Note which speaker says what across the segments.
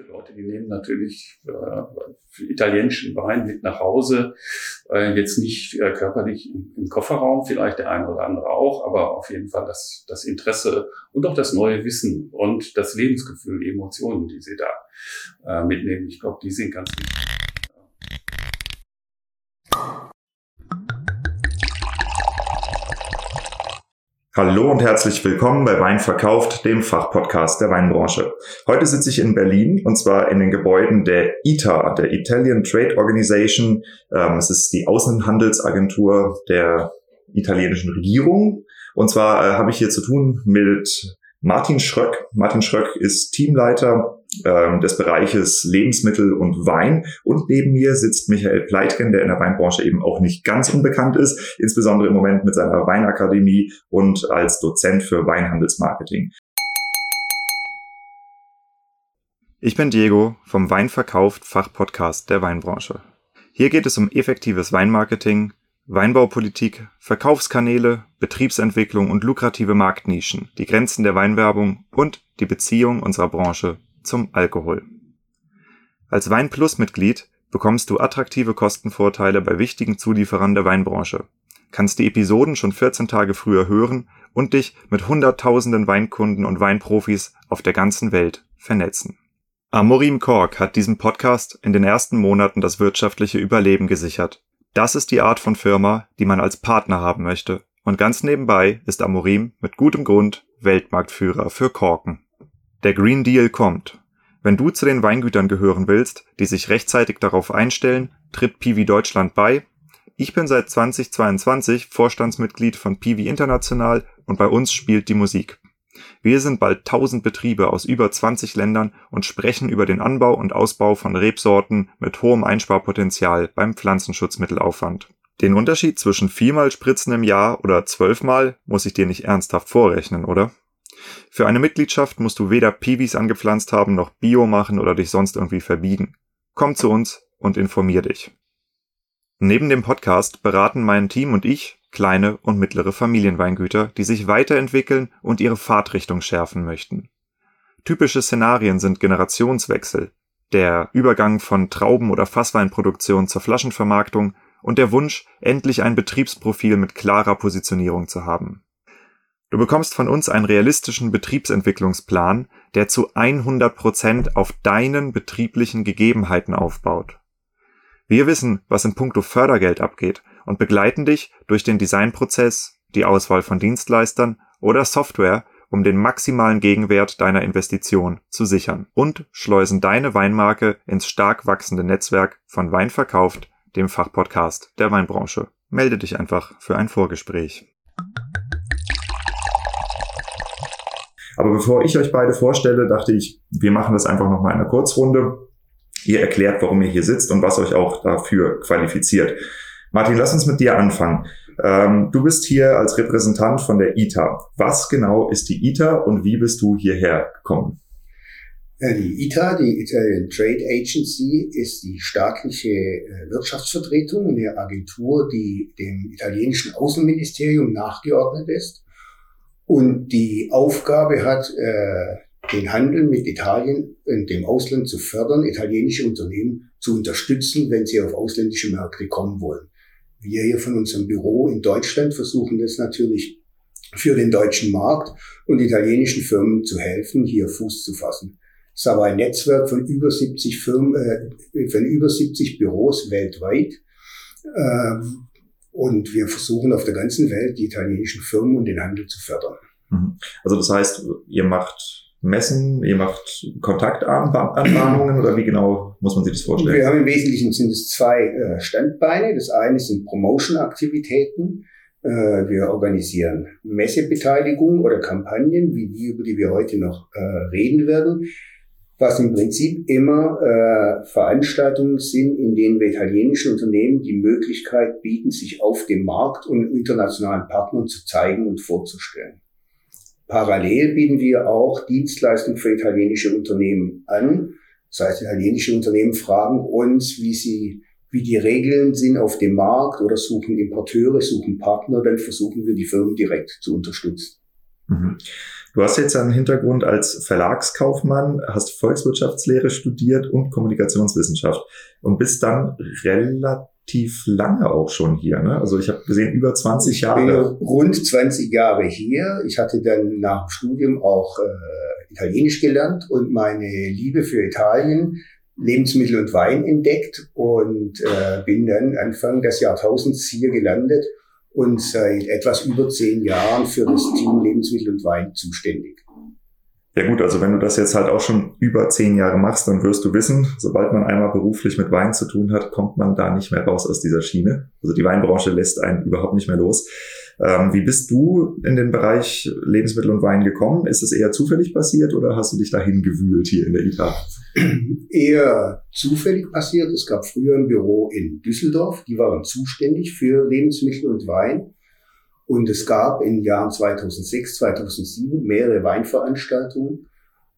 Speaker 1: diese Leute, die nehmen natürlich äh, italienischen Wein mit nach Hause, äh, jetzt nicht äh, körperlich im, im, Kofferraum, vielleicht der eine oder andere auch, aber auf jeden Fall das, das Interesse und auch das neue Wissen und das Lebensgefühl, die Emotionen, die sie da äh, mitnehmen. Ich glaube, die sind ganz wichtig.
Speaker 2: Hallo und herzlich willkommen bei Wein verkauft, dem Fachpodcast der Weinbranche. Heute sitze ich in Berlin und zwar in den Gebäuden der ITA, der Italian Trade Organization. Ähm, es ist die Außenhandelsagentur der italienischen Regierung. Und zwar äh, habe ich hier zu tun mit Martin Schröck. Martin Schröck ist Teamleiter ähm, des Bereiches Lebensmittel und Wein. Und neben mir sitzt Michael Pleitgen, der in der Weinbranche eben auch nicht ganz unbekannt ist, insbesondere im Moment mit seiner Weinakademie und als Dozent für Weinhandelsmarketing. Ich bin Diego vom Weinverkauft Fachpodcast der Weinbranche. Hier geht es um effektives Weinmarketing, Weinbaupolitik, Verkaufskanäle, Betriebsentwicklung und lukrative Marktnischen, die Grenzen der Weinwerbung und die Beziehung unserer Branche zum Alkohol. Als Weinplus-Mitglied bekommst du attraktive Kostenvorteile bei wichtigen Zulieferern der Weinbranche, kannst die Episoden schon 14 Tage früher hören und dich mit hunderttausenden Weinkunden und Weinprofis auf der ganzen Welt vernetzen. Amorim Kork hat diesem Podcast in den ersten Monaten das wirtschaftliche Überleben gesichert. Das ist die Art von Firma, die man als Partner haben möchte. Und ganz nebenbei ist Amorim mit gutem Grund Weltmarktführer für Korken. Der Green Deal kommt. Wenn du zu den Weingütern gehören willst, die sich rechtzeitig darauf einstellen, tritt Piwi Deutschland bei. Ich bin seit 2022 Vorstandsmitglied von Piwi International und bei uns spielt die Musik. Wir sind bald 1000 Betriebe aus über 20 Ländern und sprechen über den Anbau und Ausbau von Rebsorten mit hohem Einsparpotenzial beim Pflanzenschutzmittelaufwand. Den Unterschied zwischen viermal Spritzen im Jahr oder zwölfmal muss ich dir nicht ernsthaft vorrechnen, oder? Für eine Mitgliedschaft musst du weder Piwis angepflanzt haben noch Bio machen oder dich sonst irgendwie verbiegen. Komm zu uns und informier dich. Neben dem Podcast beraten mein Team und ich kleine und mittlere Familienweingüter, die sich weiterentwickeln und ihre Fahrtrichtung schärfen möchten. Typische Szenarien sind Generationswechsel, der Übergang von Trauben- oder Fassweinproduktion zur Flaschenvermarktung und der Wunsch, endlich ein Betriebsprofil mit klarer Positionierung zu haben. Du bekommst von uns einen realistischen Betriebsentwicklungsplan, der zu 100 Prozent auf deinen betrieblichen Gegebenheiten aufbaut. Wir wissen, was in puncto Fördergeld abgeht und begleiten dich durch den Designprozess, die Auswahl von Dienstleistern oder Software, um den maximalen Gegenwert deiner Investition zu sichern und schleusen deine Weinmarke ins stark wachsende Netzwerk von Wein verkauft, dem Fachpodcast der Weinbranche. Melde dich einfach für ein Vorgespräch. Aber bevor ich euch beide vorstelle, dachte ich, wir machen das einfach nochmal in einer Kurzrunde. Ihr erklärt, warum ihr hier sitzt und was euch auch dafür qualifiziert. Martin, lass uns mit dir anfangen. Ähm, du bist hier als Repräsentant von der ITA. Was genau ist die ITA und wie bist du hierher gekommen?
Speaker 3: Die ITA, die Italian Trade Agency, ist die staatliche äh, Wirtschaftsvertretung eine Agentur, die dem italienischen Außenministerium nachgeordnet ist und die Aufgabe hat, äh, den Handel mit Italien und dem Ausland zu fördern, italienische Unternehmen zu unterstützen, wenn sie auf ausländische Märkte kommen wollen. Wir hier von unserem Büro in Deutschland versuchen das natürlich für den deutschen Markt und italienischen Firmen zu helfen, hier Fuß zu fassen. Es ist aber ein Netzwerk von über 70 Firmen, äh, von über 70 Büros weltweit. Äh, und wir versuchen auf der ganzen Welt die italienischen Firmen und den Handel zu fördern.
Speaker 2: Mhm. Also das heißt, ihr macht Messen, ihr macht Kontaktanbahnungen oder wie genau muss man sich das vorstellen?
Speaker 3: Wir haben im Wesentlichen sind es zwei äh, Standbeine. Das eine sind Promotion-Aktivitäten. Äh, wir organisieren Messebeteiligung oder Kampagnen, wie die, über die wir heute noch äh, reden werden was im Prinzip immer äh, Veranstaltungen sind, in denen wir italienischen Unternehmen die Möglichkeit bieten, sich auf dem Markt und internationalen Partnern zu zeigen und vorzustellen. Parallel bieten wir auch Dienstleistungen für italienische Unternehmen an. Das heißt, italienische Unternehmen fragen uns, wie sie, wie die Regeln sind auf dem Markt oder suchen Importeure, suchen Partner, dann versuchen wir die Firmen direkt zu unterstützen.
Speaker 2: Mhm. Du hast jetzt einen Hintergrund als Verlagskaufmann, hast Volkswirtschaftslehre studiert und Kommunikationswissenschaft und bist dann relativ lange auch schon hier. Ne? Also ich habe gesehen, über 20
Speaker 3: ich
Speaker 2: Jahre.
Speaker 3: bin rund 20 Jahre hier. Ich hatte dann nach dem Studium auch äh, Italienisch gelernt und meine Liebe für Italien, Lebensmittel und Wein entdeckt und äh, bin dann Anfang des Jahrtausends hier gelandet und seit etwas über zehn Jahren für das Team Lebensmittel und Wein zuständig.
Speaker 2: Ja gut, also wenn du das jetzt halt auch schon über zehn Jahre machst, dann wirst du wissen, sobald man einmal beruflich mit Wein zu tun hat, kommt man da nicht mehr raus aus dieser Schiene. Also die Weinbranche lässt einen überhaupt nicht mehr los. Ähm, wie bist du in den Bereich Lebensmittel und Wein gekommen? Ist es eher zufällig passiert oder hast du dich dahin gewühlt hier in der ITA?
Speaker 3: Eher zufällig passiert. Es gab früher ein Büro in Düsseldorf, die waren zuständig für Lebensmittel und Wein. Und es gab in den Jahren 2006, 2007 mehrere Weinveranstaltungen.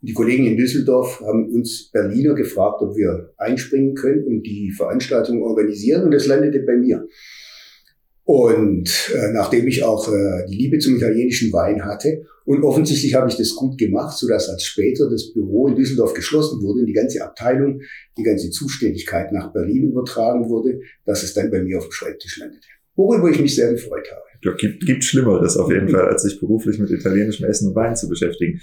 Speaker 3: Die Kollegen in Düsseldorf haben uns Berliner gefragt, ob wir einspringen können und die Veranstaltung organisieren. Und das landete bei mir. Und äh, nachdem ich auch äh, die Liebe zum italienischen Wein hatte und offensichtlich habe ich das gut gemacht, so dass als später das Büro in Düsseldorf geschlossen wurde und die ganze Abteilung, die ganze Zuständigkeit nach Berlin übertragen wurde, dass es dann bei mir auf dem Schreibtisch landete. Worüber ich mich sehr gefreut habe.
Speaker 2: Ja, gibt, gibt Schlimmeres auf jeden Fall, als sich beruflich mit italienischem Essen und Wein zu beschäftigen.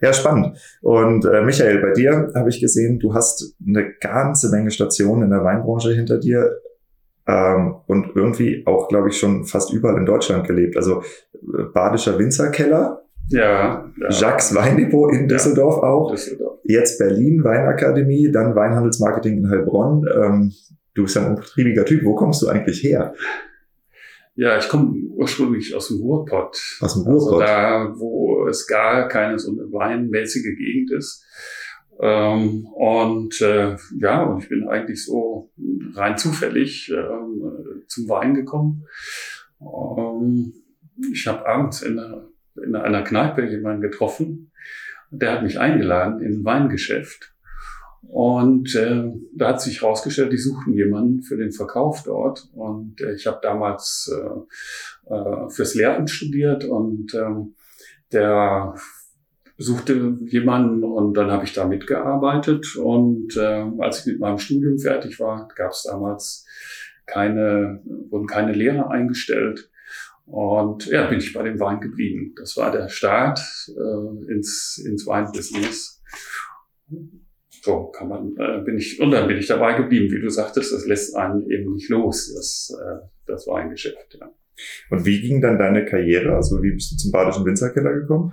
Speaker 2: Ja, spannend. Und äh, Michael, bei dir habe ich gesehen, du hast eine ganze Menge Stationen in der Weinbranche hinter dir ähm, und irgendwie auch, glaube ich, schon fast überall in Deutschland gelebt. Also äh, Badischer Winzerkeller,
Speaker 1: Ja, ja.
Speaker 2: Jacques Weindepot in Düsseldorf auch,
Speaker 1: Düsseldorf.
Speaker 2: jetzt Berlin Weinakademie, dann Weinhandelsmarketing in Heilbronn. Ähm, du bist ja ein umtriebiger Typ. Wo kommst du eigentlich her?
Speaker 1: Ja, ich komme ursprünglich aus dem Ruhrpott.
Speaker 2: Aus dem
Speaker 1: Also
Speaker 2: Ruhrpott?
Speaker 1: da, wo es gar keine so eine weinmäßige Gegend ist. Ähm, und äh, ja, und ich bin eigentlich so rein zufällig ähm, zum Wein gekommen. Ähm, ich habe abends in einer, in einer Kneipe jemanden getroffen. Der hat mich eingeladen in ein Weingeschäft. Und äh, da hat sich herausgestellt, die suchten jemanden für den Verkauf dort. Und äh, ich habe damals äh, äh, fürs Lehramt studiert und ähm, der suchte jemanden und dann habe ich da mitgearbeitet. Und äh, als ich mit meinem Studium fertig war, gab es damals keine, wurden keine Lehrer eingestellt. Und ja, bin ich bei dem Wein geblieben. Das war der Start äh, ins, ins Weinbusiness. So kann man, äh, bin ich, und dann bin ich dabei geblieben. Wie du sagtest, das lässt einen eben nicht los, das, äh, das Weingeschäft. Ja.
Speaker 2: Und wie ging dann deine Karriere? Also wie bist du zum Badischen Winzerkeller gekommen?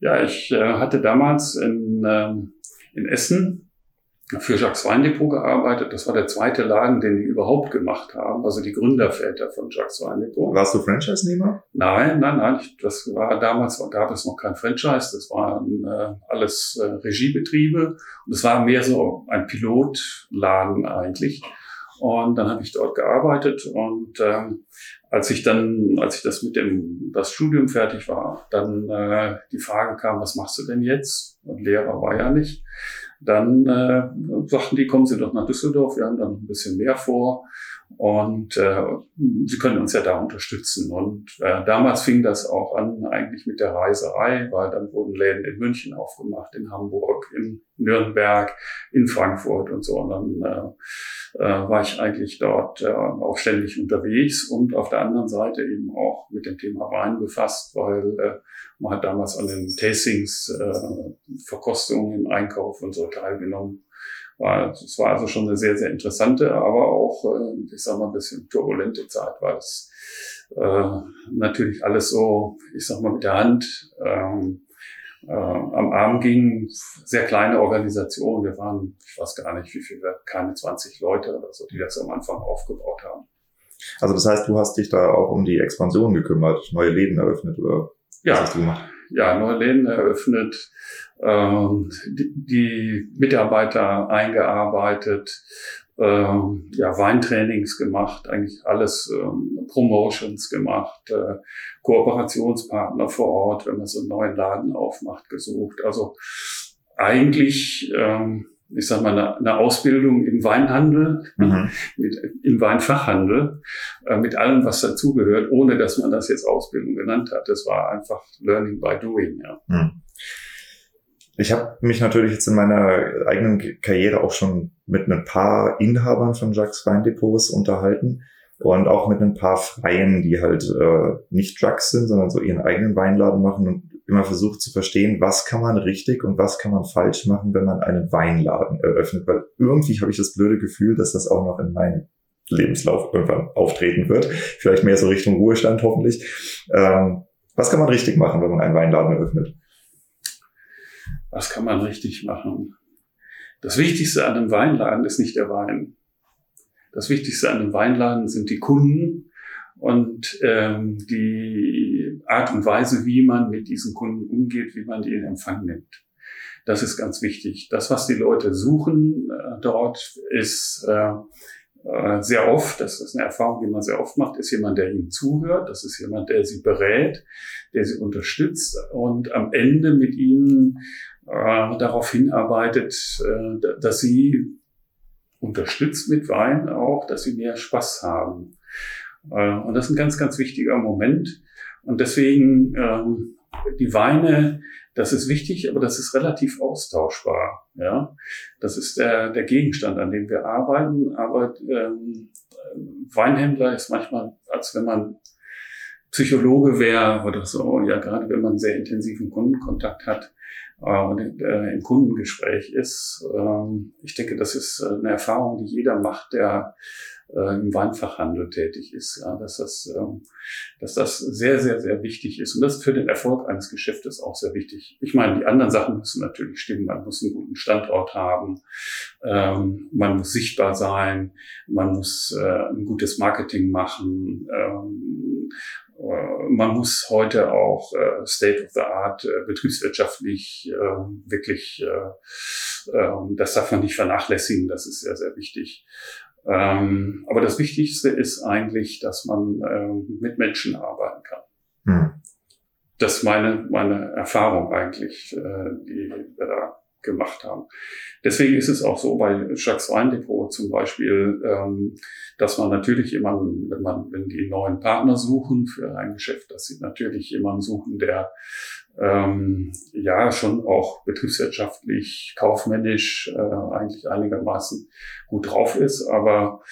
Speaker 1: Ja, ich äh, hatte damals in, ähm, in Essen für Jacques Weindepot gearbeitet. Das war der zweite Laden, den die überhaupt gemacht haben, also die Gründerväter von Jacques Weindepot.
Speaker 2: Warst du Franchise-Nehmer?
Speaker 1: Nein, nein, nein. ich- Das war damals gab es noch kein Franchise. Das waren äh, alles äh, Regiebetriebe und es war mehr so ein Pilotladen eigentlich. Und dann habe ich dort gearbeitet und ähm, als ich dann, als ich das mit dem das Studium fertig war, dann äh, die Frage kam, was machst du denn jetzt? Und Lehrer war ja nicht. Dann äh, sagten die, kommen Sie doch nach Düsseldorf, wir haben da noch ein bisschen mehr vor und äh, Sie können uns ja da unterstützen. Und äh, damals fing das auch an eigentlich mit der Reiserei, weil dann wurden Läden in München aufgemacht, in Hamburg, in Nürnberg, in Frankfurt und so. Und dann äh, äh, war ich eigentlich dort äh, auch ständig unterwegs und auf der anderen Seite eben auch mit dem Thema Wein befasst, weil äh, man hat damals an den Tastings, äh, Verkostungen im Einkauf und so teilgenommen. War, es war also schon eine sehr, sehr interessante, aber auch, äh, ich sag mal, ein bisschen turbulente Zeit, weil es äh, natürlich alles so, ich sag mal, mit der Hand ähm, äh, am Arm ging. Sehr kleine Organisation. Wir waren, ich weiß gar nicht, wie viel, wir- keine 20 Leute oder so, die das am Anfang aufgebaut haben.
Speaker 2: Also das heißt, du hast dich da auch um die Expansion gekümmert, neue Läden eröffnet oder was
Speaker 1: Ja,
Speaker 2: hast du gemacht?
Speaker 1: ja, neue Läden eröffnet, die, die Mitarbeiter eingearbeitet, ähm, ja, Weintrainings gemacht, eigentlich alles ähm, Promotions gemacht, äh, Kooperationspartner vor Ort, wenn man so einen neuen Laden aufmacht, gesucht. Also eigentlich ähm, ich sag mal, eine, eine Ausbildung im Weinhandel, mhm. mit, im Weinfachhandel, äh, mit allem, was dazugehört, ohne dass man das jetzt Ausbildung genannt hat. Das war einfach Learning by Doing. Ja. Mhm.
Speaker 2: Ich habe mich natürlich jetzt in meiner eigenen Karriere auch schon mit ein paar Inhabern von Jacques Weindepots unterhalten und auch mit ein paar Freien, die halt äh, nicht Drugs sind, sondern so ihren eigenen Weinladen machen und immer versucht zu verstehen, was kann man richtig und was kann man falsch machen, wenn man einen Weinladen eröffnet. Weil irgendwie habe ich das blöde Gefühl, dass das auch noch in meinem Lebenslauf irgendwann auftreten wird. Vielleicht mehr so Richtung Ruhestand hoffentlich. Ähm, was kann man richtig machen, wenn man einen Weinladen eröffnet?
Speaker 1: Was kann man richtig machen? Das Wichtigste an einem Weinladen ist nicht der Wein. Das Wichtigste an einem Weinladen sind die Kunden und ähm, die Art und Weise, wie man mit diesen Kunden umgeht, wie man die in Empfang nimmt. Das ist ganz wichtig. Das, was die Leute suchen äh, dort, ist äh, äh, sehr oft, das ist eine Erfahrung, die man sehr oft macht, ist jemand, der ihnen zuhört. Das ist jemand, der sie berät, der sie unterstützt und am Ende mit ihnen darauf hinarbeitet, äh, dass sie unterstützt mit Wein auch, dass sie mehr Spaß haben. Äh, und das ist ein ganz, ganz wichtiger Moment. Und deswegen ähm, die Weine, das ist wichtig, aber das ist relativ austauschbar. Ja, das ist der, der Gegenstand, an dem wir arbeiten. Aber ähm, Weinhändler ist manchmal, als wenn man Psychologe wäre oder so. Ja, gerade wenn man sehr intensiven Kundenkontakt hat, äh, und äh, im Kundengespräch ist. Ähm, ich denke, das ist äh, eine Erfahrung, die jeder macht, der äh, im Weinfachhandel tätig ist, ja, dass das, ähm, dass das sehr, sehr, sehr wichtig ist. Und das ist für den Erfolg eines Geschäftes auch sehr wichtig. Ich meine, die anderen Sachen müssen natürlich stimmen. Man muss einen guten Standort haben, ähm, man muss sichtbar sein, man muss äh, ein gutes Marketing machen. Äh, man muss heute auch äh, State of the Art äh, betriebswirtschaftlich äh, wirklich, äh, äh, das darf man nicht vernachlässigen, das ist sehr, sehr wichtig. Ähm, aber das Wichtigste ist eigentlich, dass man äh, mit Menschen arbeiten kann. Hm. Das ist meine, meine Erfahrung eigentlich, äh, die wir da gemacht haben. Deswegen ist es auch so bei Jacques Weindepot zum Beispiel, ähm, dass man natürlich jemanden, wenn man, wenn die neuen Partner suchen für ein Geschäft, dass sie natürlich jemanden suchen, der ähm, ja schon auch betriebswirtschaftlich, kaufmännisch äh, eigentlich einigermaßen gut drauf ist, aber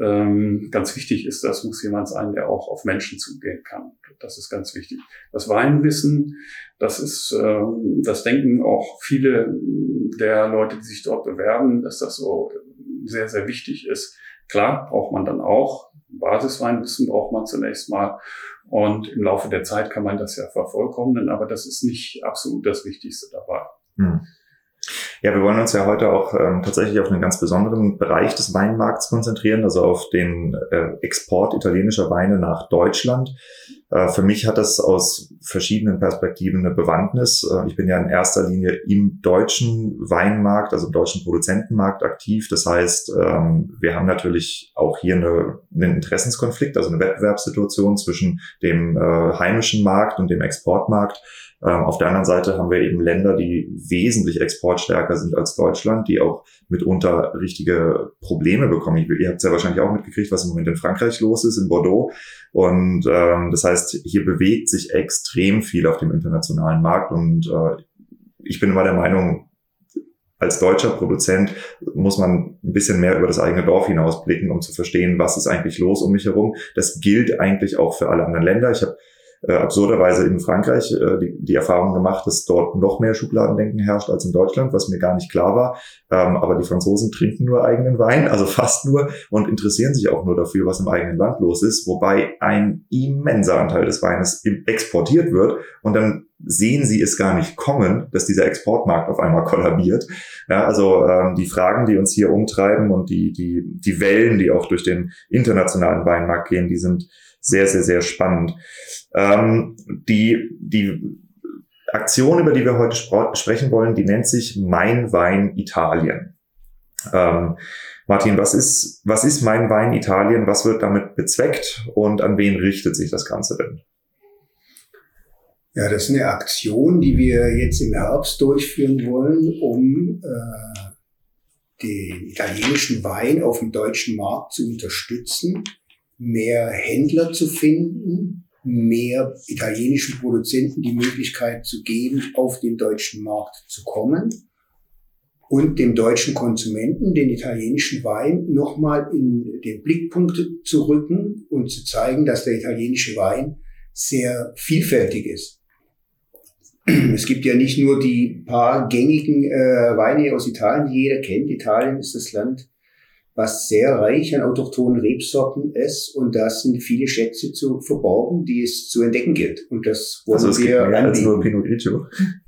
Speaker 1: ähm, ganz wichtig ist, das muss jemand sein, der auch auf Menschen zugehen kann. Das ist ganz wichtig. Das Weinwissen, das ist, ähm, das denken auch viele der Leute, die sich dort bewerben, dass das so sehr, sehr wichtig ist. Klar, braucht man dann auch. Basisweinwissen braucht man zunächst mal. Und im Laufe der Zeit kann man das ja vervollkommnen, aber das ist nicht absolut das Wichtigste dabei. Hm.
Speaker 2: Ja, wir wollen uns ja heute auch ähm, tatsächlich auf einen ganz besonderen Bereich des Weinmarkts konzentrieren, also auf den äh, Export italienischer Weine nach Deutschland. Äh, für mich hat das aus verschiedenen Perspektiven eine Bewandtnis. Äh, ich bin ja in erster Linie im deutschen Weinmarkt, also im deutschen Produzentenmarkt aktiv. Das heißt, ähm, wir haben natürlich auch hier eine, einen Interessenskonflikt, also eine Wettbewerbssituation zwischen dem äh, heimischen Markt und dem Exportmarkt. Ähm, auf der anderen Seite haben wir eben Länder, die wesentlich exportstärker sind als Deutschland, die auch mitunter richtige Probleme bekommen. Ihr habt es ja wahrscheinlich auch mitgekriegt, was im Moment in Frankreich los ist, in Bordeaux. Und ähm, das heißt, hier bewegt sich extrem viel auf dem internationalen Markt. Und äh, ich bin immer der Meinung, als deutscher Produzent muss man ein bisschen mehr über das eigene Dorf hinausblicken, um zu verstehen, was ist eigentlich los um mich herum. Das gilt eigentlich auch für alle anderen Länder. Ich habe äh, absurderweise in Frankreich äh, die, die Erfahrung gemacht, dass dort noch mehr Schubladendenken herrscht als in Deutschland, was mir gar nicht klar war. Ähm, aber die Franzosen trinken nur eigenen Wein, also fast nur, und interessieren sich auch nur dafür, was im eigenen Land los ist, wobei ein immenser Anteil des Weines exportiert wird und dann sehen sie es gar nicht kommen, dass dieser Exportmarkt auf einmal kollabiert. Ja, also ähm, die Fragen, die uns hier umtreiben und die, die, die Wellen, die auch durch den internationalen Weinmarkt gehen, die sind sehr, sehr, sehr spannend. Ähm, die, die Aktion, über die wir heute sprechen wollen, die nennt sich Mein Wein Italien. Ähm, Martin, was ist, was ist Mein Wein Italien? Was wird damit bezweckt und an wen richtet sich das Ganze denn?
Speaker 3: Ja, das ist eine Aktion, die wir jetzt im Herbst durchführen wollen, um äh, den italienischen Wein auf dem deutschen Markt zu unterstützen, mehr Händler zu finden, mehr italienischen Produzenten die Möglichkeit zu geben, auf den deutschen Markt zu kommen und dem deutschen Konsumenten den italienischen Wein nochmal in den Blickpunkt zu rücken und zu zeigen, dass der italienische Wein sehr vielfältig ist. Es gibt ja nicht nur die paar gängigen äh, Weine aus Italien, die jeder kennt. Italien ist das Land, was sehr reich an autochthonen Rebsorten ist und da sind viele Schätze zu verborgen, die es zu entdecken gilt. Und das wollen
Speaker 2: also es
Speaker 3: wir
Speaker 2: mehr als nur Pinot Grigio.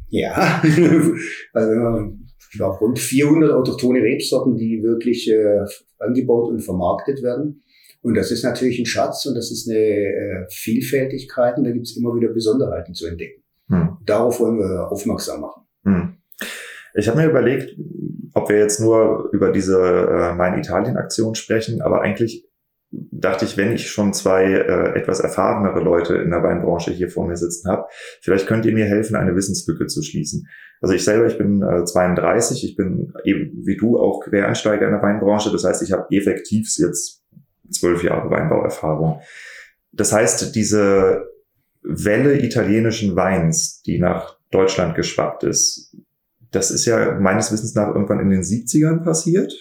Speaker 3: Ja, also ich glaube, rund 400 autochtone Rebsorten, die wirklich äh, angebaut und vermarktet werden. Und das ist natürlich ein Schatz und das ist eine äh, Vielfältigkeit und da gibt es immer wieder Besonderheiten zu entdecken. Hm. Darauf wollen wir aufmerksam machen. Hm.
Speaker 2: Ich habe mir überlegt, ob wir jetzt nur über diese äh, Mein Italien-Aktion sprechen, aber eigentlich dachte ich, wenn ich schon zwei äh, etwas erfahrenere Leute in der Weinbranche hier vor mir sitzen habe, vielleicht könnt ihr mir helfen, eine Wissenslücke zu schließen. Also ich selber, ich bin äh, 32, ich bin eben wie du auch Quereinsteiger in der Weinbranche. Das heißt, ich habe effektiv jetzt zwölf Jahre Weinbauerfahrung. Das heißt, diese Welle italienischen Weins, die nach Deutschland geschwappt ist, das ist ja meines Wissens nach irgendwann in den 70ern passiert.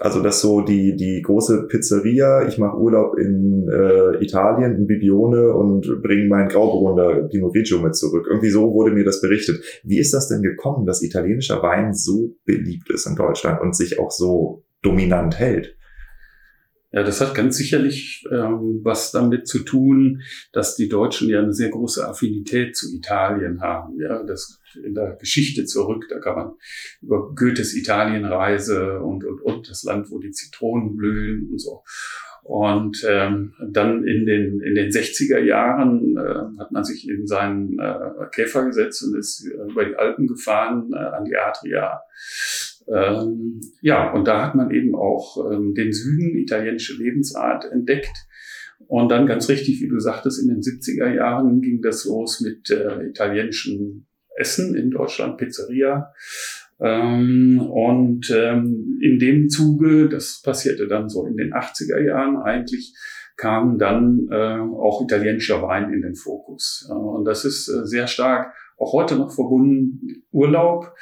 Speaker 2: Also dass so die, die große Pizzeria, ich mache Urlaub in äh, Italien, in Bibione und bringe meinen Grauburgunder Pinot Grigio mit zurück. Irgendwie so wurde mir das berichtet. Wie ist das denn gekommen, dass italienischer Wein so beliebt ist in Deutschland und sich auch so dominant hält?
Speaker 1: Ja, das hat ganz sicherlich ähm, was damit zu tun, dass die Deutschen ja eine sehr große Affinität zu Italien haben. Ja, das in der Geschichte zurück. Da kann man über Goethes Italienreise und, und, und das Land, wo die Zitronen blühen und so. Und ähm, dann in den, in den 60er Jahren äh, hat man sich in seinen äh, Käfer gesetzt und ist über die Alpen gefahren äh, an die Adria. Ähm, ja, und da hat man eben auch ähm, den Süden, italienische Lebensart entdeckt. Und dann ganz richtig, wie du sagtest, in den 70er Jahren ging das los mit äh, italienischen Essen in Deutschland, Pizzeria. Ähm, und ähm, in dem Zuge, das passierte dann so in den 80er Jahren eigentlich, kam dann äh, auch italienischer Wein in den Fokus. Äh, und das ist äh, sehr stark auch heute noch verbunden. Urlaub,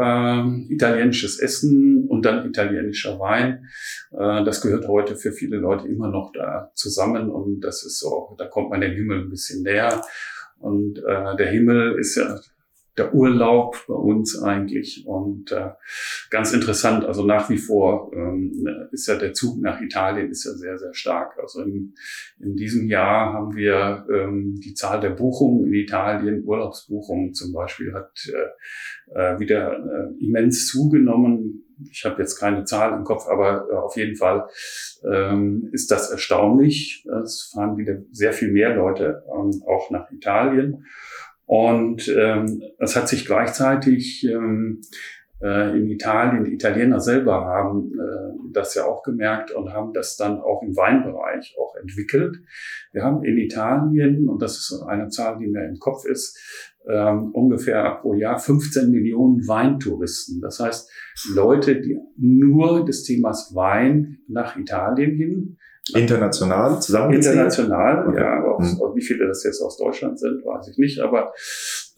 Speaker 1: äh, italienisches Essen und dann italienischer Wein. Äh, das gehört heute für viele Leute immer noch da zusammen und das ist so, da kommt man dem Himmel ein bisschen näher. Und äh, der Himmel ist ja der Urlaub bei uns eigentlich. Und äh, ganz interessant, also nach wie vor ähm, ist ja der Zug nach Italien ist ja sehr, sehr stark. Also in, in diesem Jahr haben wir ähm, die Zahl der Buchungen in Italien, Urlaubsbuchungen zum Beispiel, hat äh, äh, wieder äh, immens zugenommen. Ich habe jetzt keine Zahl im Kopf, aber äh, auf jeden Fall ähm, ist das erstaunlich. Es fahren wieder sehr viel mehr Leute ähm, auch nach Italien. Und ähm, es hat sich gleichzeitig ähm, äh, in Italien, die Italiener selber haben äh, das ja auch gemerkt und haben das dann auch im Weinbereich auch entwickelt. Wir haben in Italien, und das ist eine Zahl, die mir im Kopf ist, ähm, ungefähr pro Jahr 15 Millionen Weintouristen. Das heißt, Leute, die nur des Themas Wein nach Italien hin
Speaker 2: International zusammen?
Speaker 1: International, okay. ja. Aber mhm. wie viele das jetzt aus Deutschland sind, weiß ich nicht. Aber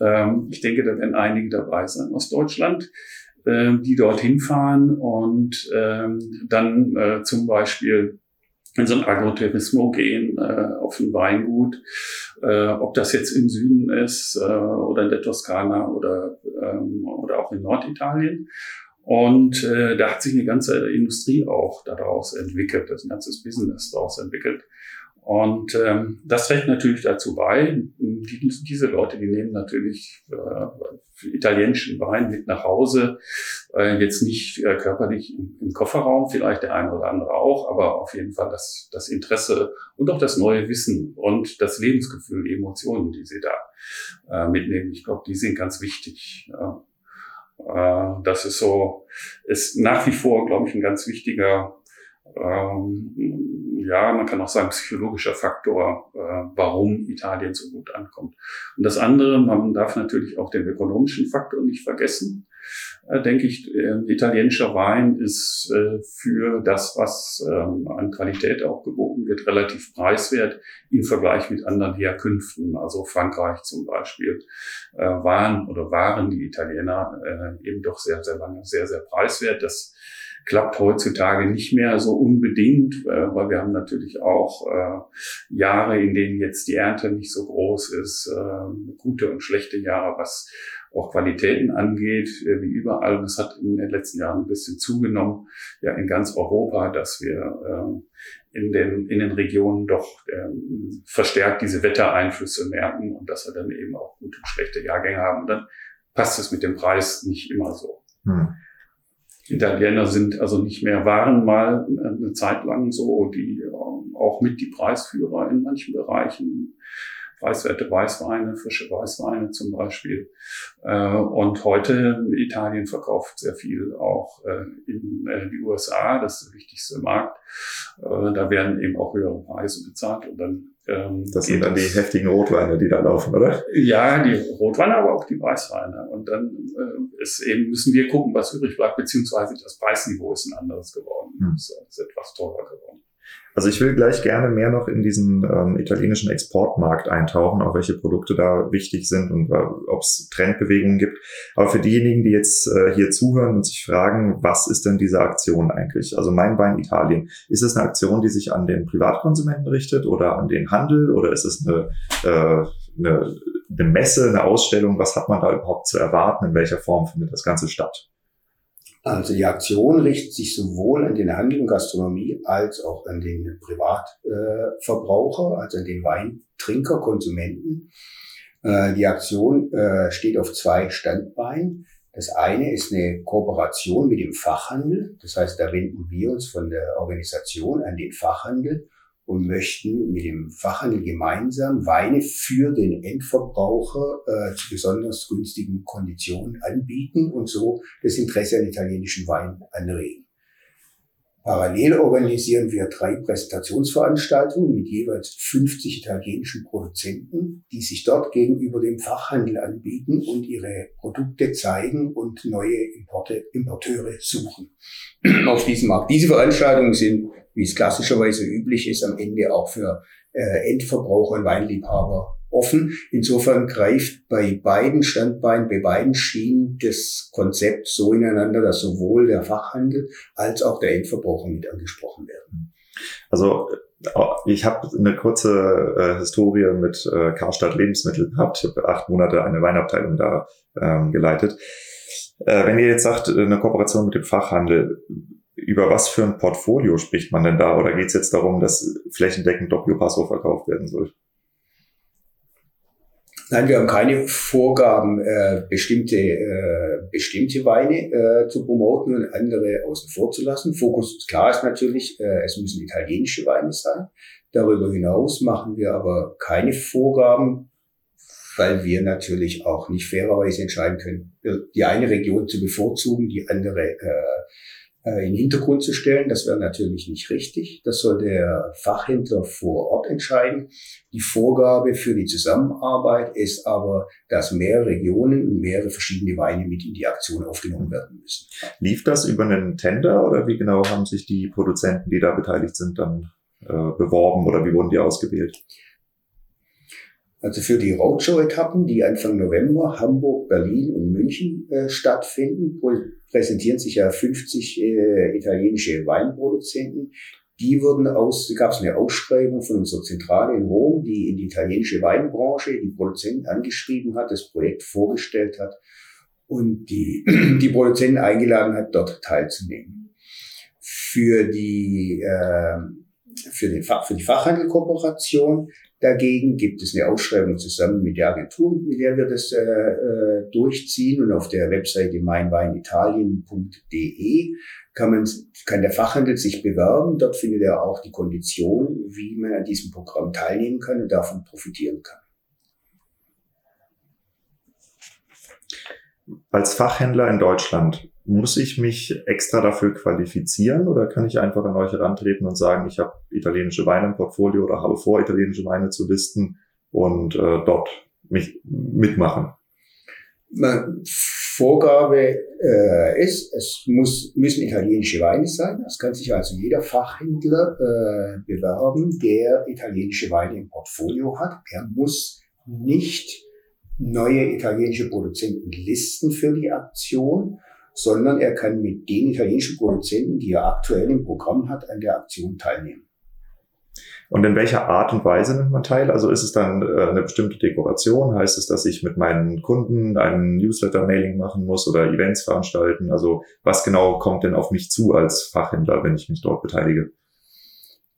Speaker 1: ähm, ich denke, da werden einige dabei sein aus Deutschland, äh, die dorthin fahren und ähm, dann äh, zum Beispiel in so ein Agrotourismo gehen, äh, auf ein Weingut, äh, ob das jetzt im Süden ist äh, oder in der Toskana oder, ähm, oder auch in Norditalien. Und äh, da hat sich eine ganze Industrie auch daraus entwickelt, das ein ganzes Business daraus entwickelt. Und ähm, das trägt natürlich dazu bei, die, diese Leute, die nehmen natürlich äh, italienischen Wein mit nach Hause, äh, jetzt nicht äh, körperlich im, im Kofferraum, vielleicht der eine oder andere auch, aber auf jeden Fall das, das Interesse und auch das neue Wissen und das Lebensgefühl, die Emotionen, die sie da äh, mitnehmen. Ich glaube, die sind ganz wichtig. Ja. Äh, das ist so, ist nach wie vor, glaube ich, ein ganz wichtiger, ähm, ja, man kann auch sagen, psychologischer Faktor, äh, warum Italien so gut ankommt. Und das andere, man darf natürlich auch den ökonomischen Faktor nicht vergessen. Äh, denke ich, äh, italienischer Wein ist äh, für das, was ähm, an Qualität auch geboten wird, relativ preiswert im Vergleich mit anderen Herkünften. Also Frankreich zum Beispiel äh, waren oder waren die Italiener eben doch sehr, sehr lange sehr, sehr preiswert. Das klappt heutzutage nicht mehr so unbedingt, weil wir haben natürlich auch Jahre, in denen jetzt die Ernte nicht so groß ist, gute und schlechte Jahre, was auch Qualitäten angeht, äh, wie überall. Und es hat in den letzten Jahren ein bisschen zugenommen, ja in ganz Europa, dass wir äh, in den, in den Regionen doch ähm, verstärkt diese Wettereinflüsse merken und dass wir dann eben auch gute und schlechte Jahrgänge haben. Und dann passt es mit dem Preis nicht immer so. Hm. Italiener sind also nicht mehr, waren mal eine Zeit lang so, die ähm, auch mit die Preisführer in manchen Bereichen preiswerte Weißweine, frische Weißweine zum Beispiel. Äh, und heute Italien verkauft sehr viel auch äh, in äh, die USA, das ist der wichtigste Markt. Da werden eben auch höhere Preise bezahlt und dann
Speaker 2: ähm, das sind dann die heftigen Rotweine, die da laufen, oder?
Speaker 1: Ja, die Rotweine, aber auch die Weißweine. Und dann äh, ist eben, müssen wir gucken, was übrig bleibt, beziehungsweise das Preisniveau ist ein anderes geworden. Hm. Es ist etwas teurer geworden.
Speaker 2: Also ich will gleich gerne mehr noch in diesen ähm, italienischen Exportmarkt eintauchen, auch welche Produkte da wichtig sind und äh, ob es Trendbewegungen gibt. Aber für diejenigen, die jetzt äh, hier zuhören und sich fragen, was ist denn diese Aktion eigentlich? Also mein Wein Italien, ist es eine Aktion, die sich an den Privatkonsumenten richtet oder an den Handel oder ist es eine, äh, eine, eine Messe, eine Ausstellung? Was hat man da überhaupt zu erwarten? In welcher Form findet das Ganze statt?
Speaker 3: Also die Aktion richtet sich sowohl an den Handel und Gastronomie als auch an den Privatverbraucher, also an den Weintrinker, Konsumenten. Äh, die Aktion äh, steht auf zwei Standbeinen. Das eine ist eine Kooperation mit dem Fachhandel. Das heißt, da wenden wir uns von der Organisation an den Fachhandel und möchten mit dem Fachhandel gemeinsam Weine für den Endverbraucher äh, zu besonders günstigen Konditionen anbieten und so das Interesse an italienischen Wein anregen. Parallel organisieren wir drei Präsentationsveranstaltungen mit jeweils 50 italienischen Produzenten, die sich dort gegenüber dem Fachhandel anbieten und ihre Produkte zeigen und neue Importe, Importeure suchen auf diesem Markt. Diese Veranstaltungen sind wie es klassischerweise üblich ist, am Ende auch für äh, Endverbraucher und Weinliebhaber offen. Insofern greift bei beiden Standbeinen, bei beiden Schienen das Konzept so ineinander, dass sowohl der Fachhandel als auch der Endverbraucher mit angesprochen werden.
Speaker 2: Also äh, ich habe eine kurze äh, Historie mit äh, Karstadt Lebensmittel gehabt. Ich habe acht Monate eine Weinabteilung da ähm, geleitet. Äh, wenn ihr jetzt sagt, eine Kooperation mit dem Fachhandel, über was für ein Portfolio spricht man denn da? Oder geht es jetzt darum, dass flächendeckend Doppio Passo verkauft werden soll?
Speaker 3: Nein, wir haben keine Vorgaben, äh, bestimmte, äh, bestimmte Weine äh, zu promoten und andere außen vor zu lassen. Fokus ist klar ist natürlich, äh, es müssen italienische Weine sein. Darüber hinaus machen wir aber keine Vorgaben, weil wir natürlich auch nicht fairerweise entscheiden können, die eine Region zu bevorzugen, die andere äh, äh, in den Hintergrund zu stellen. Das wäre natürlich nicht richtig. Das soll der Fachhändler vor Ort entscheiden. Die Vorgabe für die Zusammenarbeit ist aber, dass mehr Regionen und mehrere verschiedene Weine mit in die Aktion aufgenommen werden müssen.
Speaker 2: Lief das über einen Tender oder wie genau haben sich die Produzenten, die da beteiligt sind, dann äh, beworben oder wie wurden die ausgewählt?
Speaker 3: Also für die Roadshow-Etappen, die Anfang November Hamburg, Berlin und München äh, stattfinden, präsentieren sich ja 50 äh, italienische Weinproduzenten. Die wurden aus, gab es eine Ausschreibung von unserer Zentrale in Rom, die in die italienische Weinbranche die Produzenten angeschrieben hat, das Projekt vorgestellt hat und die, die Produzenten eingeladen hat, dort teilzunehmen. Für die, äh, für, den für die Fachhandelkooperation Dagegen gibt es eine Ausschreibung zusammen mit der Agentur, mit der wir das äh, äh durchziehen. Und auf der Webseite meinweinitalien.de kann man, kann der Fachhandel sich bewerben. Dort findet er auch die Konditionen, wie man an diesem Programm teilnehmen kann und davon profitieren kann.
Speaker 2: Als Fachhändler in Deutschland, muss ich mich extra dafür qualifizieren oder kann ich einfach an euch herantreten und sagen, ich habe italienische Weine im Portfolio oder habe vor, italienische Weine zu listen und äh, dort mich mitmachen?
Speaker 3: Vorgabe äh, ist, es muss, müssen italienische Weine sein. Es kann sich also jeder Fachhändler äh, bewerben, der italienische Weine im Portfolio hat. Er muss nicht neue italienische Produzenten listen für die Aktion, sondern er kann mit den italienischen Produzenten, die er aktuell im Programm hat, an der Aktion teilnehmen.
Speaker 2: Und in welcher Art und Weise nimmt man teil? Also ist es dann äh, eine bestimmte Dekoration? Heißt es, dass ich mit meinen Kunden einen Newsletter-Mailing machen muss oder Events veranstalten? Also was genau kommt denn auf mich zu als Fachhändler, wenn ich mich dort beteilige?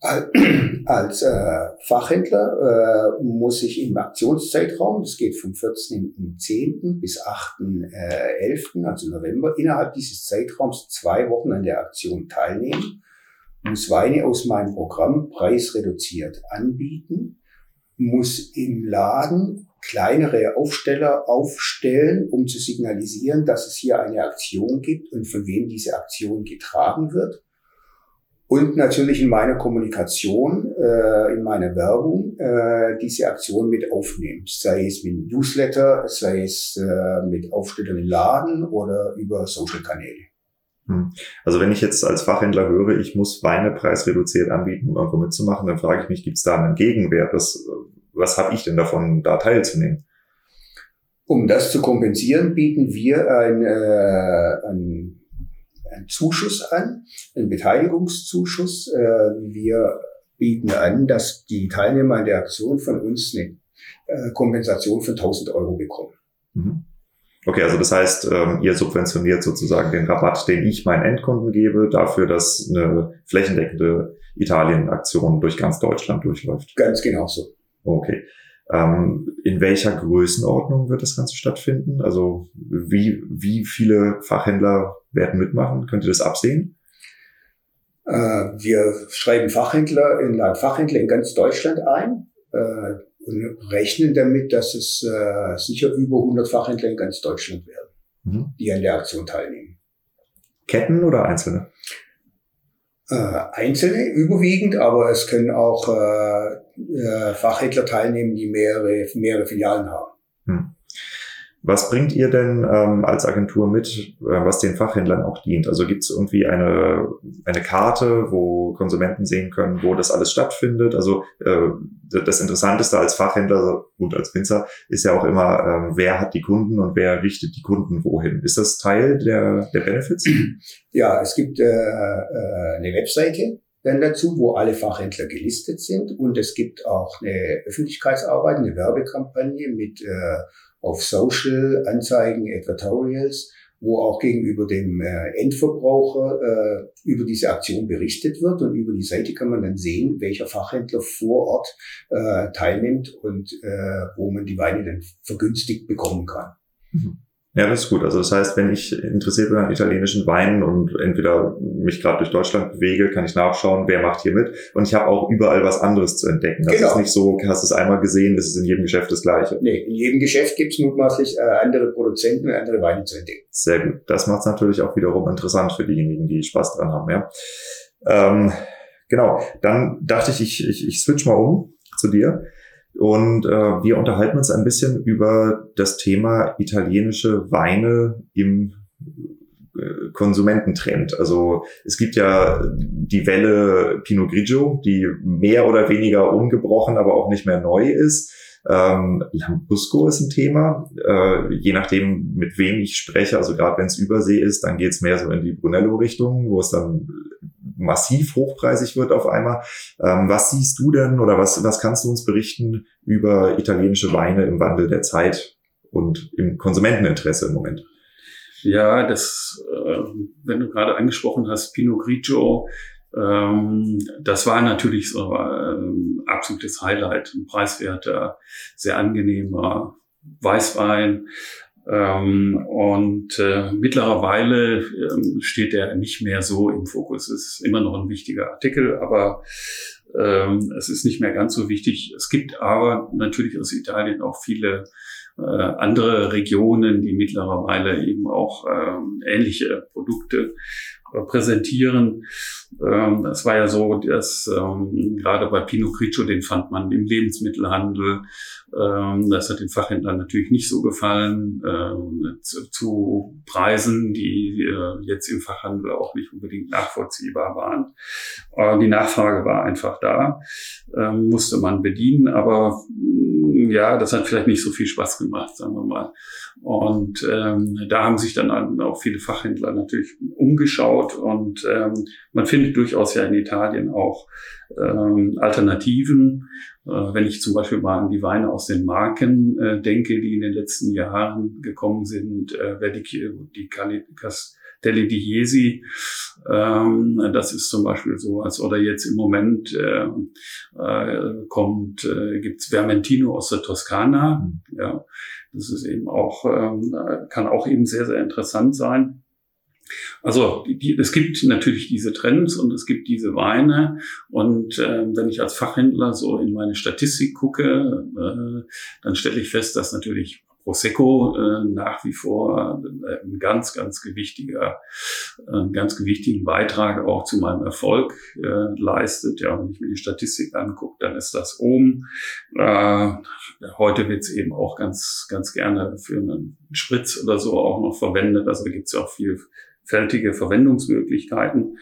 Speaker 3: Als äh, Fachhändler äh, muss ich im Aktionszeitraum, das geht vom 14.10. bis 8.11., äh, also November, innerhalb dieses Zeitraums zwei Wochen an der Aktion teilnehmen muss Weine aus meinem Programm preisreduziert anbieten, muss im Laden kleinere Aufsteller aufstellen, um zu signalisieren, dass es hier eine Aktion gibt und von wem diese Aktion getragen wird. Und natürlich in meiner Kommunikation, äh, in meiner Werbung äh, diese Aktion mit aufnehmen. Sei es mit Newsletter, sei es äh, mit Aufstellern im Laden oder über Social-Kanäle.
Speaker 2: Hm. Also wenn ich jetzt als Fachhändler höre, ich muss Weine preisreduziert anbieten, um irgendwo mitzumachen, dann frage ich mich, gibt es da einen Gegenwert? Was, was habe ich denn davon, da teilzunehmen?
Speaker 3: Um das zu kompensieren, bieten wir ein, äh, ein, einen Zuschuss an, einen Beteiligungszuschuss. Äh, wir bieten an, dass die Teilnehmer an der Aktion von uns eine äh, Kompensation von 1000 Euro bekommen. Mhm.
Speaker 2: Okay, also das heißt, ähm, ihr subventioniert sozusagen den Rabatt, den ich meinen Endkunden gebe, dafür, dass eine flächendeckende Italien-Aktion durch ganz Deutschland durchläuft.
Speaker 3: Ganz genau so.
Speaker 2: Okay. Ähm, in welcher Größenordnung wird das Ganze stattfinden? Also wie, wie viele Fachhändler werden mitmachen? Könnt ihr das absehen?
Speaker 3: Äh, wir schreiben Fachhändler in Fachhändler in ganz Deutschland ein. Äh, und rechnen damit, dass es äh, sicher über 100 Fachhändler in ganz Deutschland werden, mhm. die an der Aktion teilnehmen.
Speaker 2: Ketten oder Einzelne?
Speaker 3: Äh, Einzelne überwiegend, aber es können auch äh, äh, Fachhändler teilnehmen, die mehrere, mehrere Filialen haben.
Speaker 2: Was bringt ihr denn ähm, als Agentur mit, äh, was den Fachhändlern auch dient? Also gibt es irgendwie eine, eine Karte, wo Konsumenten sehen können, wo das alles stattfindet? Also äh, das Interessanteste als Fachhändler und als Winzer ist ja auch immer, ähm, wer hat die Kunden und wer richtet die Kunden wohin? Ist das Teil der, der Benefits?
Speaker 3: Ja, es gibt äh, äh, eine Webseite, dann dazu, wo alle Fachhändler gelistet sind. Und es gibt auch eine Öffentlichkeitsarbeit, eine Werbekampagne mit äh, auf Social Anzeigen, Advertorials, wo auch gegenüber dem äh, Endverbraucher äh, über diese Aktion berichtet wird. Und über die Seite kann man dann sehen, welcher Fachhändler vor Ort äh, teilnimmt und äh, wo man die Weine dann vergünstigt bekommen kann.
Speaker 2: Mhm. Ja, das ist gut. Also das heißt, wenn ich interessiert bin an italienischen Weinen und entweder mich gerade durch Deutschland bewege, kann ich nachschauen, wer macht hier mit. Und ich habe auch überall was anderes zu entdecken. Das genau. ist nicht so, hast du es einmal gesehen, das ist in jedem Geschäft das Gleiche.
Speaker 3: Nee, in jedem Geschäft gibt es mutmaßlich äh, andere Produzenten und andere Weine zu entdecken.
Speaker 2: Sehr gut. Das macht es natürlich auch wiederum interessant für diejenigen, die Spaß dran haben. Ja. Ähm, genau. Dann dachte ich, ich, ich, ich switch mal um zu dir. Und äh, wir unterhalten uns ein bisschen über das Thema italienische Weine im äh, Konsumententrend. Also es gibt ja die Welle Pinot Grigio, die mehr oder weniger ungebrochen, aber auch nicht mehr neu ist. Ähm, Lambrusco ist ein Thema, äh, je nachdem, mit wem ich spreche. Also gerade wenn es Übersee ist, dann geht es mehr so in die Brunello-Richtung, wo es dann massiv hochpreisig wird auf einmal. Ähm, was siehst du denn oder was, was kannst du uns berichten über italienische Weine im Wandel der Zeit und im Konsumenteninteresse im Moment?
Speaker 1: Ja, das, äh, wenn du gerade angesprochen hast, Pinot Grigio, das war natürlich so ein äh, absolutes Highlight, ein preiswerter, sehr angenehmer Weißwein, ähm, und äh, mittlerweile ähm, steht er nicht mehr so im Fokus. Es ist immer noch ein wichtiger Artikel, aber ähm, es ist nicht mehr ganz so wichtig. Es gibt aber natürlich aus Italien auch viele äh, andere Regionen, die mittlerweile eben auch ähm, ähnliche Produkte präsentieren. Ähm, es war ja so, dass ähm, gerade bei Pinot Grigio, den fand man im Lebensmittelhandel. Ähm, das hat den Fachhändlern natürlich nicht so gefallen, äh, zu, Preisen, die äh, jetzt im Fachhandel auch nicht unbedingt nachvollziehbar waren. Äh, die Nachfrage war einfach da, ähm, musste man bedienen, aber ja, das hat vielleicht nicht so viel Spaß gemacht, sagen wir mal. Und ähm, da haben sich dann auch viele Fachhändler natürlich umgeschaut und ähm, man findet durchaus ja in Italien auch ähm, Alternativen. Äh, wenn ich zum Beispiel mal an die Weine aus den Marken äh, denke, die in den letzten Jahren gekommen sind, äh, die, die Castelli di Jesi, ähm, das ist zum Beispiel so, als oder jetzt im Moment äh, äh, kommt, äh, gibt's Vermentino aus der Toskana. Mhm. Ja, das ist eben auch, ähm, kann auch eben sehr, sehr interessant sein. Also die, es gibt natürlich diese Trends und es gibt diese Weine. Und äh, wenn ich als Fachhändler so in meine Statistik gucke, äh, dann stelle ich fest, dass natürlich Prosecco äh, nach wie vor äh, ein ganz, ganz gewichtiger, äh, ganz gewichtigen Beitrag auch zu meinem Erfolg äh, leistet. Ja, wenn ich mir die Statistik angucke, dann ist das oben. Äh, heute wird es eben auch ganz, ganz gerne für einen Spritz oder so auch noch verwendet. Also gibt es ja auch viel vielfältige Verwendungsmöglichkeiten.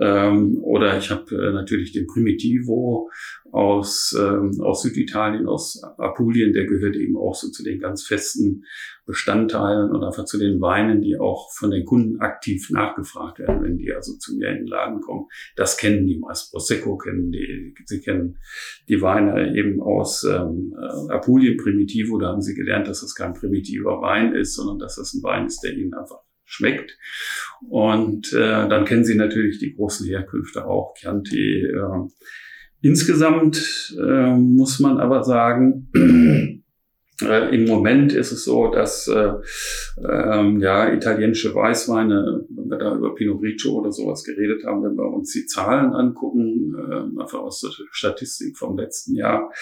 Speaker 1: Ähm, oder ich habe äh, natürlich den Primitivo aus, ähm, aus Süditalien, aus Apulien, der gehört eben auch so zu den ganz festen Bestandteilen und einfach zu den Weinen, die auch von den Kunden aktiv nachgefragt werden, wenn die also zu mir in den Laden kommen. Das kennen die meist. Prosecco kennen die, sie kennen die Weine eben aus ähm, Apulien Primitivo. Da haben sie gelernt, dass das kein primitiver Wein ist, sondern dass das ein Wein ist, der ihnen einfach schmeckt. Und äh, dann kennen Sie natürlich die großen Herkünfte auch, Chianti. Äh, insgesamt äh, muss man aber sagen, äh, Im Moment ist es so, dass äh, ähm, ja italienische Weißweine, wenn wir da über Pinot Grigio oder sowas geredet haben, wenn wir uns die Zahlen angucken, äh, einfach aus der Statistik vom letzten Jahr,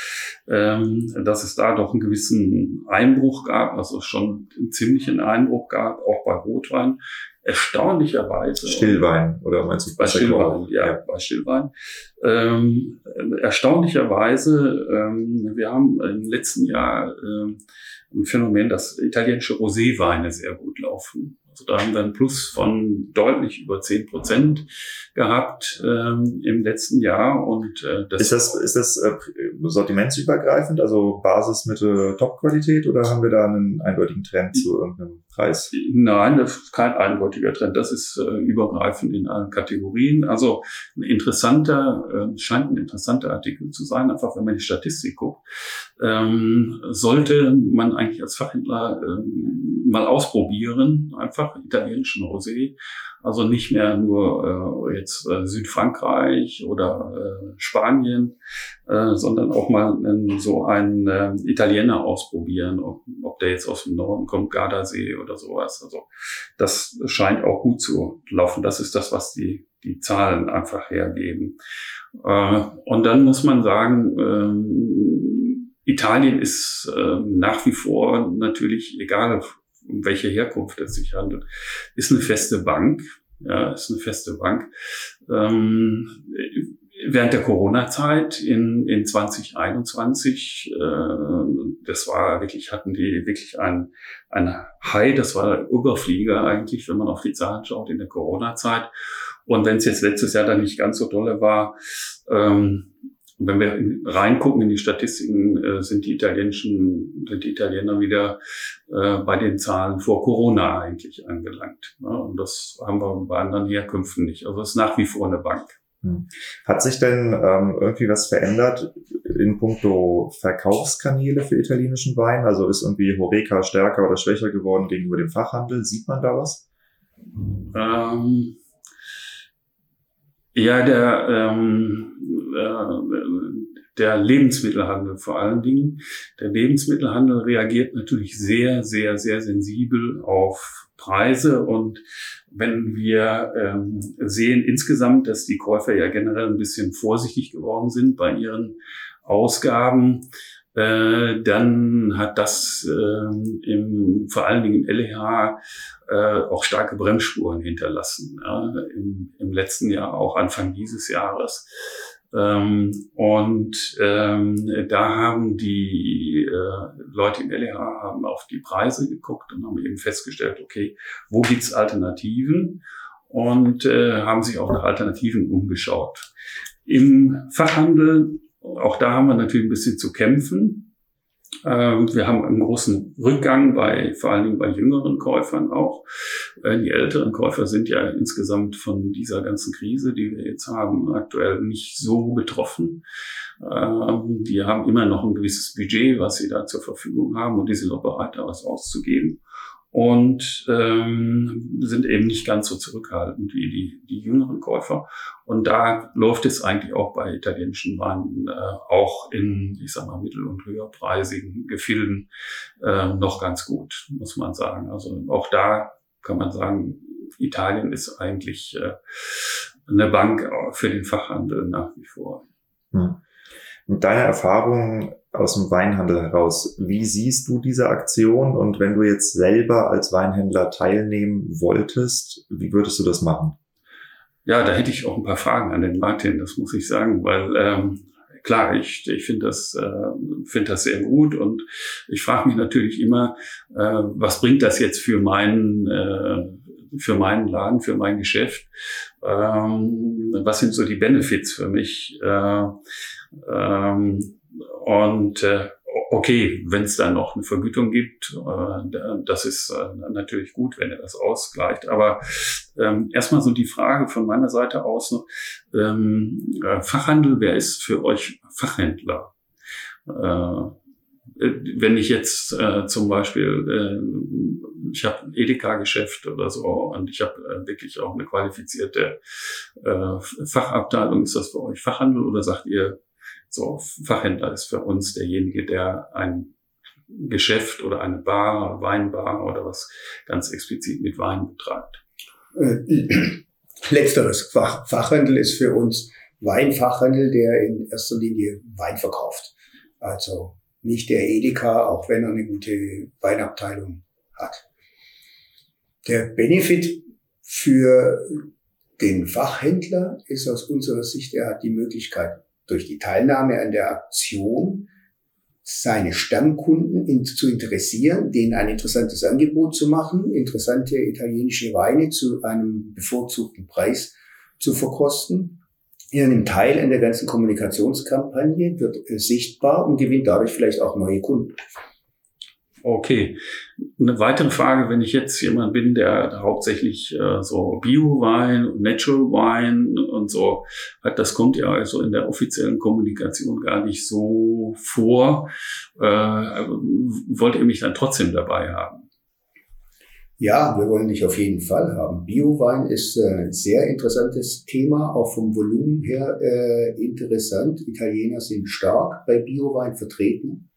Speaker 1: ähm, dass es da doch einen gewissen Einbruch gab, also schon einen ziemlichen Einbruch gab, auch bei Rotwein erstaunlicherweise.
Speaker 2: Stillwein, oder meinst du
Speaker 1: bei Stillwein? Ja, ja, bei Stillwein. Ähm, erstaunlicherweise, ähm, wir haben im letzten Jahr ähm, ein Phänomen, dass italienische Roséweine sehr gut laufen. Also da haben wir einen Plus von deutlich über zehn Prozent gehabt ähm, im letzten Jahr. Und äh,
Speaker 2: das ist das ist das äh, sortimentsübergreifend, also Basismittel Top-Qualität, oder haben wir da einen eindeutigen Trend zu irgendeinem Preis?
Speaker 1: Nein, das ist kein eindeutiger Trend. Das ist äh, übergreifend in allen Kategorien. Also ein interessanter, äh, scheint ein interessanter Artikel zu sein, einfach wenn man die Statistik guckt. Ähm, sollte man eigentlich als Fachhändler ähm, mal ausprobieren, einfach italienischen Rosé. Also nicht mehr nur äh, jetzt äh, Südfrankreich oder äh, Spanien, äh, sondern auch mal äh, so einen äh, Italiener ausprobieren, ob, ob der jetzt aus dem Norden kommt, Gardasee oder sowas. Also das scheint auch gut zu laufen. Das ist das, was die, die Zahlen einfach hergeben. Äh, und dann muss man sagen, äh, Italien ist äh, nach wie vor natürlich, egal um welche Herkunft es sich handelt, ist eine feste Bank. Ja, ist eine feste Bank. Ähm, während der Corona-Zeit in, in 2021, äh, das war wirklich, hatten die wirklich ein, ein High, das war Überflieger eigentlich, wenn man auf die Zahlen schaut in der Corona-Zeit. Und wenn es jetzt letztes Jahr dann nicht ganz so dolle war, ähm, wenn wir reingucken in die Statistiken, äh, sind die italienischen, sind die Italiener wieder äh, bei den Zahlen vor Corona eigentlich angelangt. Ne? Und das haben wir bei anderen Herkünften nicht. Also es ist nach wie vor eine Bank.
Speaker 2: Hm. Hat sich denn ähm, irgendwie was verändert in puncto Verkaufskanäle für italienischen Wein? Also ist irgendwie Horeca stärker oder schwächer geworden gegenüber dem Fachhandel? Sieht man da was?
Speaker 1: Ähm, ja, der, ähm, äh, der Lebensmittelhandel vor allen Dingen. Der Lebensmittelhandel reagiert natürlich sehr, sehr, sehr sensibel auf Preise und wenn wir ähm, sehen insgesamt, dass die Käufer ja generell ein bisschen vorsichtig geworden sind bei ihren Ausgaben, äh, dann hat das äh, im, vor allen Dingen im LEH äh, auch starke Bremsspuren hinterlassen. Ja, im, Im letzten Jahr, auch Anfang dieses Jahres. Ähm, und ähm, da haben die äh, Leute im LEH haben auf die Preise geguckt und haben eben festgestellt, okay, wo gibt's Alternativen? Und äh, haben sich auch nach Alternativen umgeschaut. Im Fachhandel, auch da haben wir natürlich ein bisschen zu kämpfen. Ähm, wir haben einen großen Rückgang bei, vor allen Dingen bei jüngeren Käufern auch. Äh, die älteren Käufer sind ja insgesamt von dieser ganzen Krise, die wir jetzt haben, aktuell nicht so betroffen. Ähm, die haben immer noch ein gewisses Budget, was sie da zur Verfügung haben und die sind auch bereit, da was auszugeben und ähm, sind eben nicht ganz so zurückhaltend wie die, die jüngeren Käufer. Und da läuft es eigentlich auch bei italienischen Weinen äh, auch in, ich sag mal, mittel- und höherpreisigen Gefilden äh, noch ganz gut, muss man sagen. Also auch da kann man sagen, Italien ist eigentlich äh, eine Bank für den Fachhandel nach wie vor.
Speaker 2: Hm. Mit deiner Erfahrung aus dem Weinhandel heraus, wie siehst du diese Aktion und wenn du jetzt selber als Weinhändler teilnehmen wolltest, wie würdest du das machen?
Speaker 1: Ja, da hätte ich auch ein paar Fragen an den Martin, das muss ich sagen, weil ähm, klar, ich, ich finde das, äh, finde das sehr gut und ich frage mich natürlich immer, äh, was bringt das jetzt für meinen äh, für meinen Laden, für mein Geschäft? Ähm, was sind so die Benefits für mich? Äh, ähm, und äh, okay, wenn es dann noch eine Vergütung gibt, äh, das ist äh, natürlich gut, wenn er das ausgleicht. Aber ähm, erstmal so die Frage von meiner Seite aus noch, ähm, äh, Fachhandel, wer ist für euch Fachhändler? Äh, wenn ich jetzt äh, zum Beispiel, äh, ich habe ein Edeka-Geschäft oder so und ich habe äh, wirklich auch eine qualifizierte äh, Fachabteilung, ist das für euch Fachhandel oder sagt ihr, so, Fachhändler ist für uns derjenige, der ein Geschäft oder eine Bar, Weinbar oder was ganz explizit mit Wein betreibt.
Speaker 3: Äh, letzteres. Fach, Fachhandel ist für uns Weinfachhandel, der in erster Linie Wein verkauft. Also nicht der Edeka, auch wenn er eine gute Weinabteilung hat. Der Benefit für den Fachhändler ist aus unserer Sicht, er hat die Möglichkeit, durch die Teilnahme an der Aktion seine Stammkunden in, zu interessieren, denen ein interessantes Angebot zu machen, interessante italienische Weine zu einem bevorzugten Preis zu verkosten. Er nimmt teil an der ganzen Kommunikationskampagne, wird äh, sichtbar und gewinnt dadurch vielleicht auch neue Kunden.
Speaker 1: Okay. Eine weitere Frage, wenn ich jetzt jemand bin, der hauptsächlich äh, so Bio-Wein, Natural Wine und so hat, das kommt ja also in der offiziellen Kommunikation gar nicht so vor. Äh, wollt ihr mich dann trotzdem dabei haben?
Speaker 3: Ja, wir wollen dich auf jeden Fall haben. Bio-Wein ist äh, ein sehr interessantes Thema, auch vom Volumen her äh, interessant. Italiener sind stark bei Bio-Wein vertreten.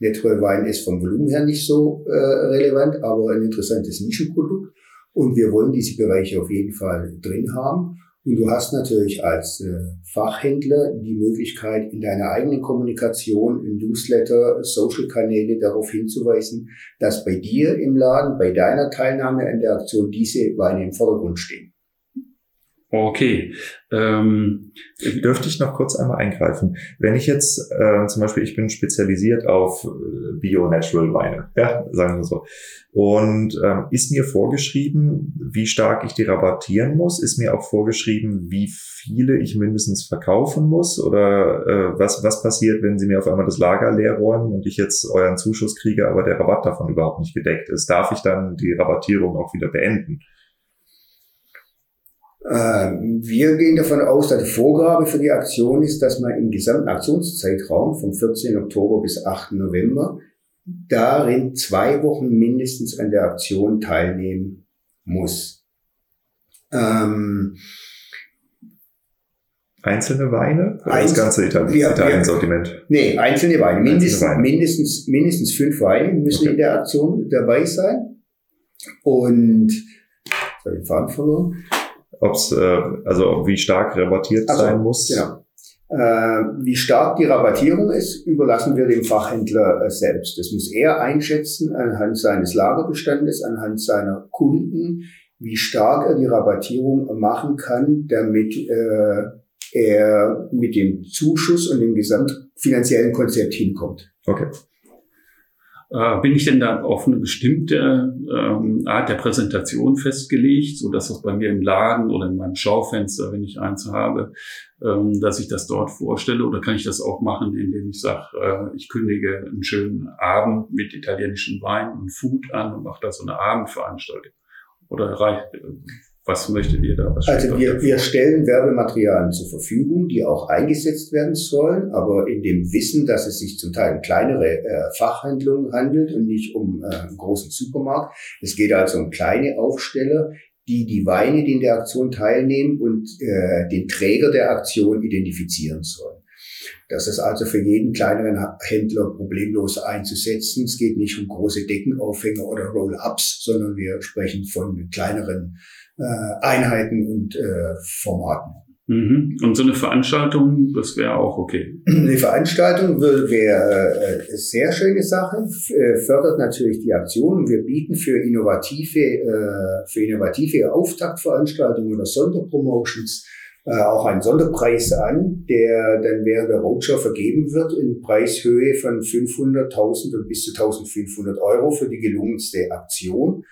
Speaker 3: Wein ist vom Volumen her nicht so äh, relevant, aber ein interessantes Nischenprodukt. Und wir wollen diese Bereiche auf jeden Fall drin haben. Und du hast natürlich als äh, Fachhändler die Möglichkeit, in deiner eigenen Kommunikation, im Newsletter, Social-Kanäle darauf hinzuweisen, dass bei dir im Laden, bei deiner Teilnahme an der Aktion diese Weine im Vordergrund stehen.
Speaker 1: Okay. Ähm,
Speaker 2: Dürfte ich noch kurz einmal eingreifen? Wenn ich jetzt äh, zum Beispiel, ich bin spezialisiert auf äh, Bio-Natural-Weine, ja, sagen wir so. Und ähm, ist mir vorgeschrieben, wie stark ich die rabattieren muss? Ist mir auch vorgeschrieben, wie viele ich mindestens verkaufen muss? Oder äh, was, was passiert, wenn Sie mir auf einmal das Lager leer räumen und ich jetzt euren Zuschuss kriege, aber der Rabatt davon überhaupt nicht gedeckt ist? Darf ich dann die Rabattierung auch wieder beenden?
Speaker 3: Ähm, wir gehen davon aus, dass die Vorgabe für die Aktion ist, dass man im gesamten Aktionszeitraum vom 14. Oktober bis 8. November darin zwei Wochen mindestens an der Aktion teilnehmen muss.
Speaker 2: Ähm, Einzelne Weine oder das ganze Italien-Sortiment?
Speaker 3: Nee, einzelne Weine. Mindestens, einzelne Weine. mindestens, mindestens fünf Weine müssen okay. in der Aktion dabei sein. Und, jetzt habe ich den Faden verloren
Speaker 2: ob's, äh, also wie stark rabattiert also, sein muss.
Speaker 3: Genau. Äh, wie stark die Rabattierung ist, überlassen wir dem Fachhändler äh, selbst. Das muss er einschätzen anhand seines Lagerbestandes, anhand seiner Kunden, wie stark er die Rabattierung machen kann, damit äh, er mit dem Zuschuss und dem gesamtfinanziellen Konzept hinkommt.
Speaker 2: Okay.
Speaker 1: Äh, bin ich denn da auf eine bestimmte ähm, Art der Präsentation festgelegt, so dass das bei mir im Laden oder in meinem Schaufenster, wenn ich eins habe, ähm, dass ich das dort vorstelle? Oder kann ich das auch machen, indem ich sage, äh, ich kündige einen schönen Abend mit italienischem Wein und Food an und mache da so eine Abendveranstaltung? Oder reicht, was möchtet ihr da? Was
Speaker 3: also wir, wir stellen Werbematerialien zur Verfügung, die auch eingesetzt werden sollen, aber in dem Wissen, dass es sich zum Teil um kleinere äh, Fachhandlungen handelt und nicht um äh, einen großen Supermarkt. Es geht also um kleine Aufsteller, die die Weine, die in der Aktion teilnehmen und äh, den Träger der Aktion identifizieren sollen. Das ist also für jeden kleineren Händler problemlos einzusetzen. Es geht nicht um große Deckenaufhänger oder Roll-ups, sondern wir sprechen von kleineren Einheiten und äh, Formaten.
Speaker 1: Mhm. Und so eine Veranstaltung, das wäre auch okay.
Speaker 3: Eine Veranstaltung wäre äh, sehr schöne Sache, äh, fördert natürlich die Aktion. Wir bieten für innovative, äh, für innovative Auftaktveranstaltungen oder Sonderpromotions äh, auch einen Sonderpreis an, der dann während der Roadshow vergeben wird in Preishöhe von 500.000 und bis zu 1.500 Euro für die gelungenste Aktion.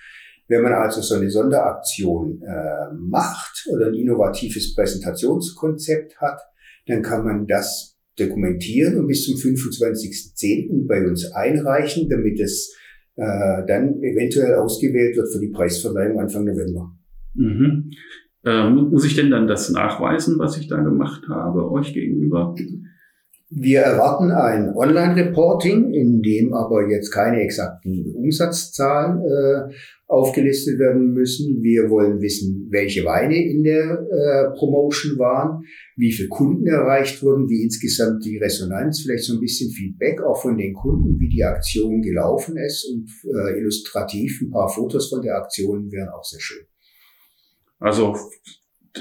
Speaker 3: Wenn man also so eine Sonderaktion äh, macht oder ein innovatives Präsentationskonzept hat, dann kann man das dokumentieren und bis zum 25.10. bei uns einreichen, damit es äh, dann eventuell ausgewählt wird für die Preisverleihung Anfang November.
Speaker 1: Mhm. Äh, muss ich denn dann das nachweisen, was ich da gemacht habe, euch gegenüber?
Speaker 3: Wir erwarten ein Online-Reporting, in dem aber jetzt keine exakten Umsatzzahlen äh, aufgelistet werden müssen. Wir wollen wissen, welche Weine in der äh, Promotion waren, wie viele Kunden erreicht wurden, wie insgesamt die Resonanz, vielleicht so ein bisschen Feedback auch von den Kunden, wie die Aktion gelaufen ist und äh, illustrativ ein paar Fotos von der Aktion wären auch sehr schön.
Speaker 1: Also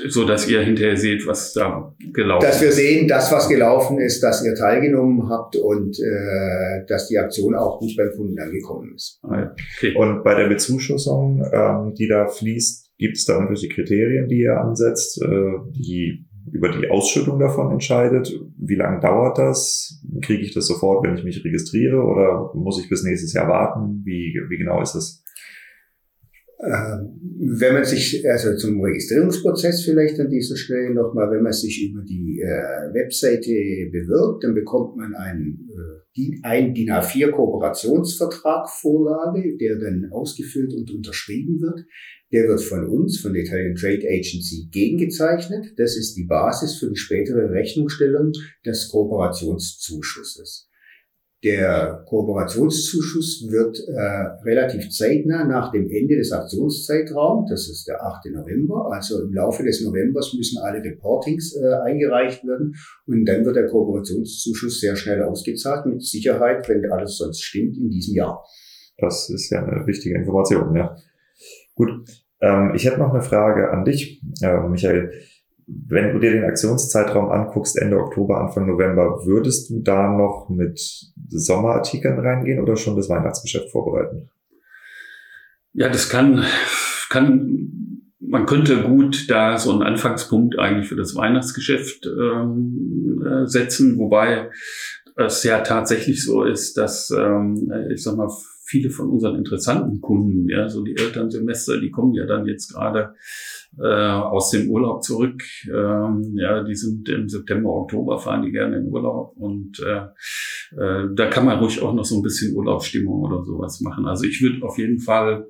Speaker 1: so dass ihr hinterher seht, was da gelaufen
Speaker 3: ist. Dass wir sehen, das, was gelaufen ist, dass ihr teilgenommen habt und äh, dass die Aktion auch gut beim Kunden angekommen ist.
Speaker 2: Ah, okay. Und bei der Bezuschussung, ähm, die da fließt, gibt es da irgendwelche Kriterien, die ihr ansetzt, äh, die über die Ausschüttung davon entscheidet? Wie lange dauert das? Kriege ich das sofort, wenn ich mich registriere oder muss ich bis nächstes Jahr warten? Wie, wie genau ist das?
Speaker 3: Ähm, wenn man sich, also zum Registrierungsprozess vielleicht an dieser Stelle nochmal, wenn man sich über die äh, Webseite bewirbt, dann bekommt man einen, äh, einen DIN A4 Kooperationsvertrag Vorlage, der dann ausgefüllt und unterschrieben wird. Der wird von uns, von der Italian Trade Agency, gegengezeichnet. Das ist die Basis für die spätere Rechnungsstellung des Kooperationszuschusses. Der Kooperationszuschuss wird äh, relativ zeitnah nach dem Ende des Aktionszeitraums, das ist der 8. November, also im Laufe des Novembers müssen alle Reportings äh, eingereicht werden und dann wird der Kooperationszuschuss sehr schnell ausgezahlt, mit Sicherheit, wenn alles sonst stimmt, in diesem Jahr.
Speaker 2: Das ist ja eine wichtige Information, ja. Gut, ähm, ich hätte noch eine Frage an dich, äh, Michael. Wenn du dir den Aktionszeitraum anguckst, Ende Oktober, Anfang November, würdest du da noch mit Sommerartikeln reingehen oder schon das Weihnachtsgeschäft vorbereiten?
Speaker 1: Ja, das kann, kann, man könnte gut da so einen Anfangspunkt eigentlich für das Weihnachtsgeschäft ähm, äh, setzen, wobei es ja tatsächlich so ist, dass, ähm, ich sag mal, viele von unseren interessanten Kunden, ja, so die Elternsemester, die kommen ja dann jetzt gerade äh, aus dem Urlaub zurück. Ähm, ja, die sind im September, Oktober fahren die gerne in Urlaub und äh, äh, da kann man ruhig auch noch so ein bisschen Urlaubsstimmung oder sowas machen. Also ich würde auf jeden Fall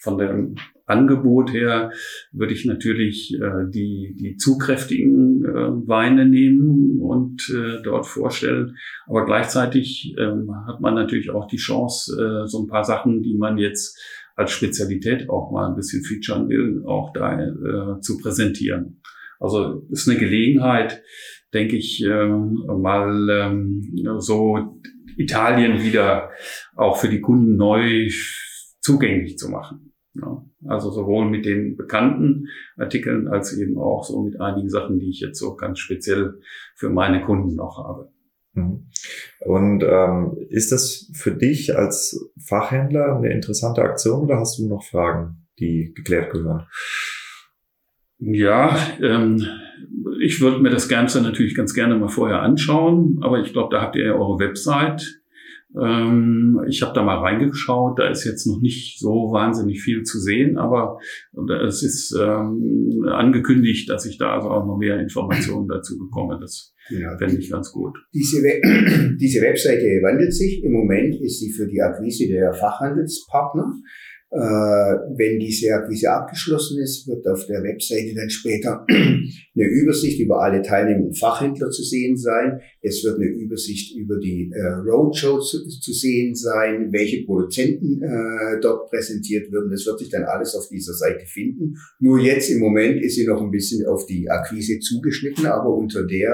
Speaker 1: von dem Angebot her würde ich natürlich äh, die, die zugkräftigen äh, Weine nehmen und äh, dort vorstellen. Aber gleichzeitig äh, hat man natürlich auch die Chance, äh, so ein paar Sachen, die man jetzt als Spezialität auch mal ein bisschen featuren will, auch da äh, zu präsentieren. Also ist eine Gelegenheit, denke ich, äh, mal ähm, so Italien wieder auch für die Kunden neu zugänglich zu machen. Ja, also sowohl mit den bekannten Artikeln als eben auch so mit einigen Sachen, die ich jetzt so ganz speziell für meine Kunden noch habe.
Speaker 2: Mhm. Und ähm, ist das für dich als Fachhändler eine interessante Aktion oder hast du noch Fragen, die geklärt gehören?
Speaker 1: Ja, ähm, ich würde mir das Ganze natürlich ganz gerne mal vorher anschauen, aber ich glaube, da habt ihr ja eure Website. Ähm, ich habe da mal reingeschaut, da ist jetzt noch nicht so wahnsinnig viel zu sehen, aber es ist ähm, angekündigt, dass ich da also auch noch mehr Informationen dazu bekomme. Das genau. fände ich ganz gut.
Speaker 3: Diese, We diese Webseite wandelt sich. Im Moment ist sie für die Akquise der Fachhandelspartner. Äh, wenn diese Akquise abgeschlossen ist, wird auf der Webseite dann später eine Übersicht über alle teilnehmenden Fachhändler zu sehen sein. Es wird eine Übersicht über die äh, Roadshow zu, sehen sein, welche Produzenten äh, dort präsentiert werden. Das wird sich dann alles auf dieser Seite finden. Nur jetzt im Moment ist sie noch ein bisschen auf die Akquise zugeschnitten, aber unter der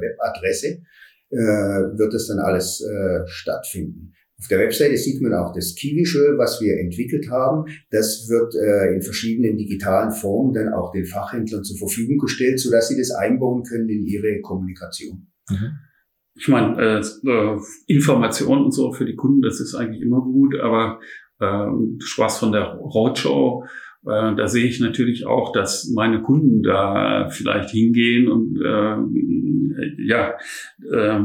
Speaker 3: Webadresse wird es dann alles stattfinden. Auf der Webseite sieht man auch das Visual, was wir entwickelt haben. Das wird äh, in verschiedenen digitalen Formen dann auch den Fachhändlern zur Verfügung gestellt, sodass sie das einbauen können in ihre Kommunikation. Mhm.
Speaker 1: Ich meine, äh, äh, Informationen und so für die Kunden, das ist eigentlich immer gut, aber äh, sprachst von der Roadshow. Äh, da sehe ich natürlich auch, dass meine Kunden da vielleicht hingehen und äh, ja, äh,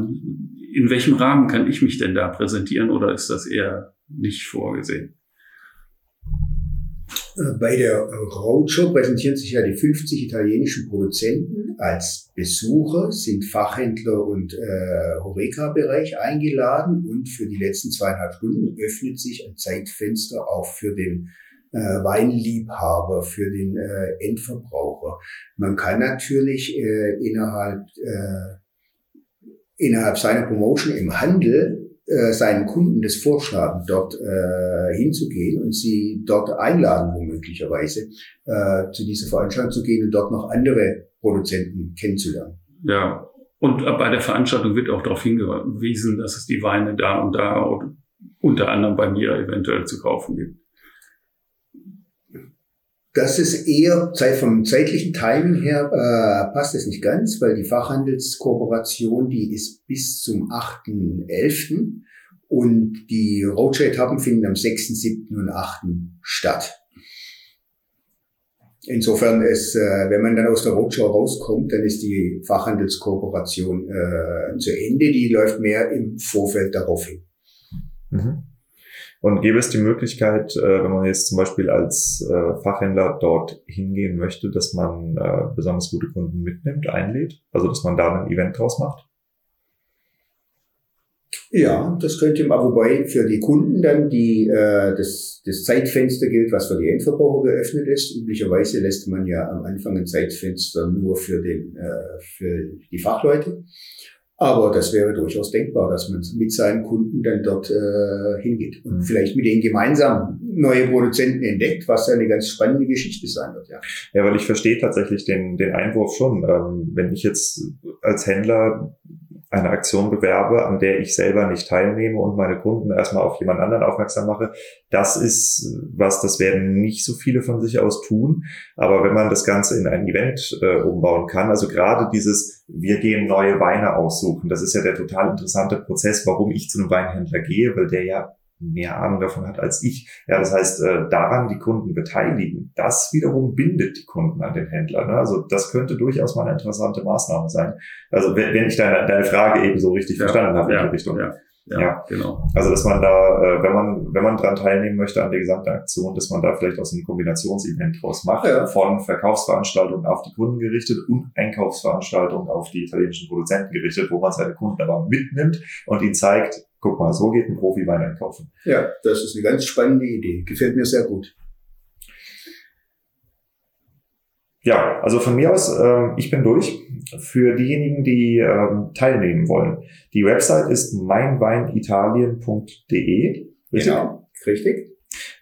Speaker 1: in welchem Rahmen kann ich mich denn da präsentieren oder ist das eher nicht vorgesehen?
Speaker 3: Äh, bei der Roadshow präsentieren sich ja die 50 italienischen Produzenten als Besucher, sind Fachhändler und äh, Horeca-Bereich eingeladen und für die letzten zweieinhalb Stunden öffnet sich ein Zeitfenster auch für den äh, Weinliebhaber, für den äh, Endverbraucher. Man kann natürlich äh, innerhalb äh, innerhalb seiner Promotion im Handel äh, seinen Kunden das vorschlagen, dort äh, hinzugehen und sie dort einladen, womöglicherweise äh, zu dieser Veranstaltung zu gehen und dort noch andere Produzenten kennenzulernen.
Speaker 1: Ja, und bei der Veranstaltung wird auch darauf hingewiesen, dass es die Weine da und da unter anderem bei mir eventuell zu kaufen gibt.
Speaker 3: Das ist eher vom zeitlichen Timing her äh, passt es nicht ganz, weil die Fachhandelskooperation, die ist bis zum 8.11. und die Roadshow-Etappen finden am 6., 7. und 8. statt. Insofern ist, äh, wenn man dann aus der Roadshow rauskommt, dann ist die Fachhandelskooperation äh, zu Ende. Die läuft mehr im Vorfeld darauf hin.
Speaker 2: Mhm. Und gäbe es die Möglichkeit, äh, wenn man jetzt zum Beispiel als äh, Fachhändler dort hingehen möchte, dass man äh, besonders gute Kunden mitnimmt, einlädt? Also dass man da ein Event draus macht?
Speaker 3: Ja, das könnte man, wobei für die Kunden dann die, äh, das, das Zeitfenster gilt, was für die Endverbraucher geöffnet ist. Üblicherweise lässt man ja am Anfang ein Zeitfenster nur für, den, äh, für die Fachleute. Aber das wäre durchaus denkbar, dass man mit seinen Kunden dann dort äh, hingeht und mhm. vielleicht mit denen gemeinsam neue Produzenten entdeckt, was ja eine ganz spannende Geschichte sein wird. Ja,
Speaker 2: ja weil ich verstehe tatsächlich den, den Einwurf schon. Ähm, wenn ich jetzt als Händler eine Aktion bewerbe, an der ich selber nicht teilnehme und meine Kunden erstmal auf jemand anderen aufmerksam mache. Das ist was, das werden nicht so viele von sich aus tun. Aber wenn man das Ganze in ein Event äh, umbauen kann, also gerade dieses, wir gehen neue Weine aussuchen, das ist ja der total interessante Prozess, warum ich zu einem Weinhändler gehe, weil der ja mehr Ahnung davon hat als ich. Ja, das heißt, äh, daran die Kunden beteiligen, das wiederum bindet die Kunden an den Händler. Ne? Also das könnte durchaus mal eine interessante Maßnahme sein. Also wenn, wenn ich deine, deine Frage eben so richtig ja, verstanden habe
Speaker 1: ja,
Speaker 2: in die Richtung.
Speaker 1: Ja. Ja, ja, genau.
Speaker 2: Also dass man da, äh, wenn man wenn man dran teilnehmen möchte an der gesamten Aktion, dass man da vielleicht aus einem Kombinationsevent draus macht, ja. von Verkaufsveranstaltungen auf die Kunden gerichtet und Einkaufsveranstaltungen auf die italienischen Produzenten gerichtet, wo man seine Kunden aber mitnimmt und ihnen zeigt, guck mal, so geht ein Profi Wein einkaufen.
Speaker 3: Ja, das ist eine ganz spannende Idee. Gefällt mir sehr gut.
Speaker 2: Ja, also von mir aus, ähm, ich bin durch. Für diejenigen, die ähm, teilnehmen wollen. Die Website ist meinweinitalien.de.
Speaker 3: Genau, richtig.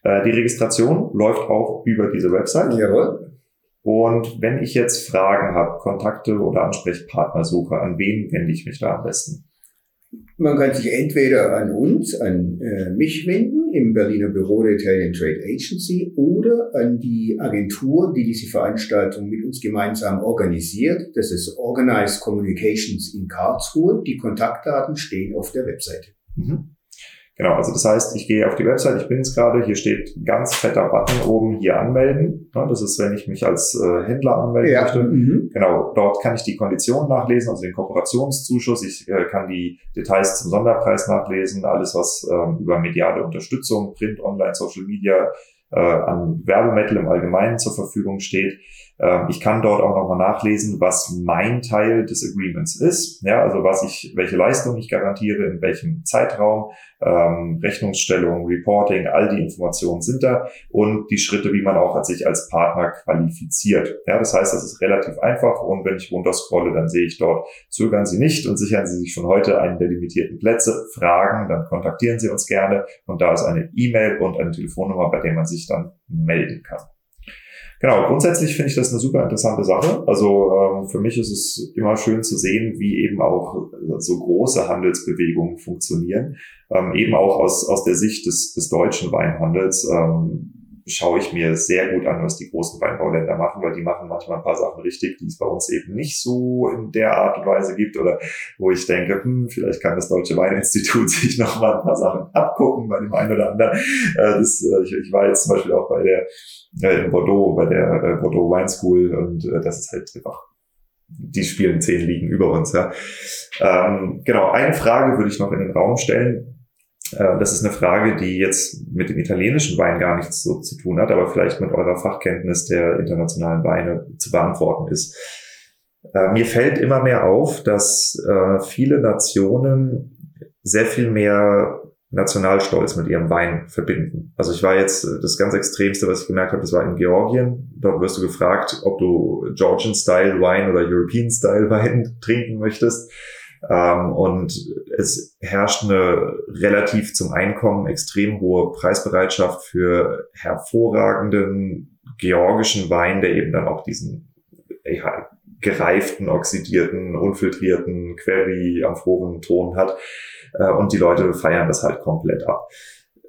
Speaker 2: Äh, die Registration läuft auch über diese Website.
Speaker 3: Jawohl.
Speaker 2: Und wenn ich jetzt Fragen habe, Kontakte oder Ansprechpartner suche, an wen wende ich mich da am besten?
Speaker 3: Man kann sich entweder an uns, an äh, mich wenden im Berliner Büro der Italian Trade Agency oder an die Agentur, die diese Veranstaltung mit uns gemeinsam organisiert. Das ist Organized Communications in Karlsruhe. Die Kontaktdaten stehen auf der Webseite. Mhm.
Speaker 2: Genau, also das heißt, ich gehe auf die Website, ich bin es gerade, hier steht ganz fetter Button oben, hier anmelden. Das ist, wenn ich mich als äh, Händler anmelden ja. möchte. Mhm. Genau, dort kann ich die Konditionen nachlesen, also den Kooperationszuschuss. Ich äh, kann die Details zum Sonderpreis nachlesen, alles was ähm, über mediale Unterstützung, Print, Online, Social Media, äh, an Werbemittel im Allgemeinen zur Verfügung steht. Ähm, ich kann dort auch nochmal nachlesen, was mein Teil des Agreements ist. Ja, also was ich, welche Leistung ich garantiere, in welchem Zeitraum, ähm, Rechnungsstellung, Reporting, all die Informationen sind da und die Schritte, wie man auch sich als Partner qualifiziert. Ja, das heißt, das ist relativ einfach und wenn ich runterscrolle, dann sehe ich dort, zögern Sie nicht und sichern Sie sich schon heute einen der limitierten Plätze, Fragen, dann kontaktieren Sie uns gerne und da ist eine E-Mail und eine Telefonnummer, bei der man sich dann melden kann. Genau, grundsätzlich finde ich das eine super interessante Sache. Also ähm, für mich ist es immer schön zu sehen, wie eben auch so große Handelsbewegungen funktionieren. Ähm, eben auch aus, aus der Sicht des, des deutschen Weinhandels. Ähm, schaue ich mir sehr gut an, was die großen Weinbauländer machen, weil die machen manchmal ein paar Sachen richtig, die es bei uns eben nicht so in der Art und Weise gibt oder wo ich denke, hm, vielleicht kann das Deutsche Weininstitut sich noch mal ein paar Sachen abgucken bei dem einen oder anderen. Äh, das, äh, ich, ich war jetzt zum Beispiel auch bei der äh, in Bordeaux, bei der Bordeaux Wine School und das ist halt einfach die spielen zehn Ligen über uns. Ja. Ähm, genau, eine Frage würde ich noch in den Raum stellen. Äh, das ist eine Frage, die jetzt mit dem italienischen Wein gar nichts so zu tun hat, aber vielleicht mit eurer Fachkenntnis der internationalen Weine zu beantworten ist. Äh, mir fällt immer mehr auf, dass äh, viele Nationen sehr viel mehr Nationalstolz mit ihrem Wein verbinden. Also ich war jetzt, das ganz Extremste, was ich gemerkt habe, das war in Georgien. Dort wirst du gefragt, ob du Georgian-Style Wein oder European-Style Wein trinken möchtest. Ähm, und es herrscht eine relativ zum Einkommen extrem hohe Preisbereitschaft für hervorragenden georgischen Wein, der eben dann auch diesen ja, gereiften, oxidierten, unfiltrierten, query amphoren Ton hat. Äh, und die Leute feiern das halt komplett ab.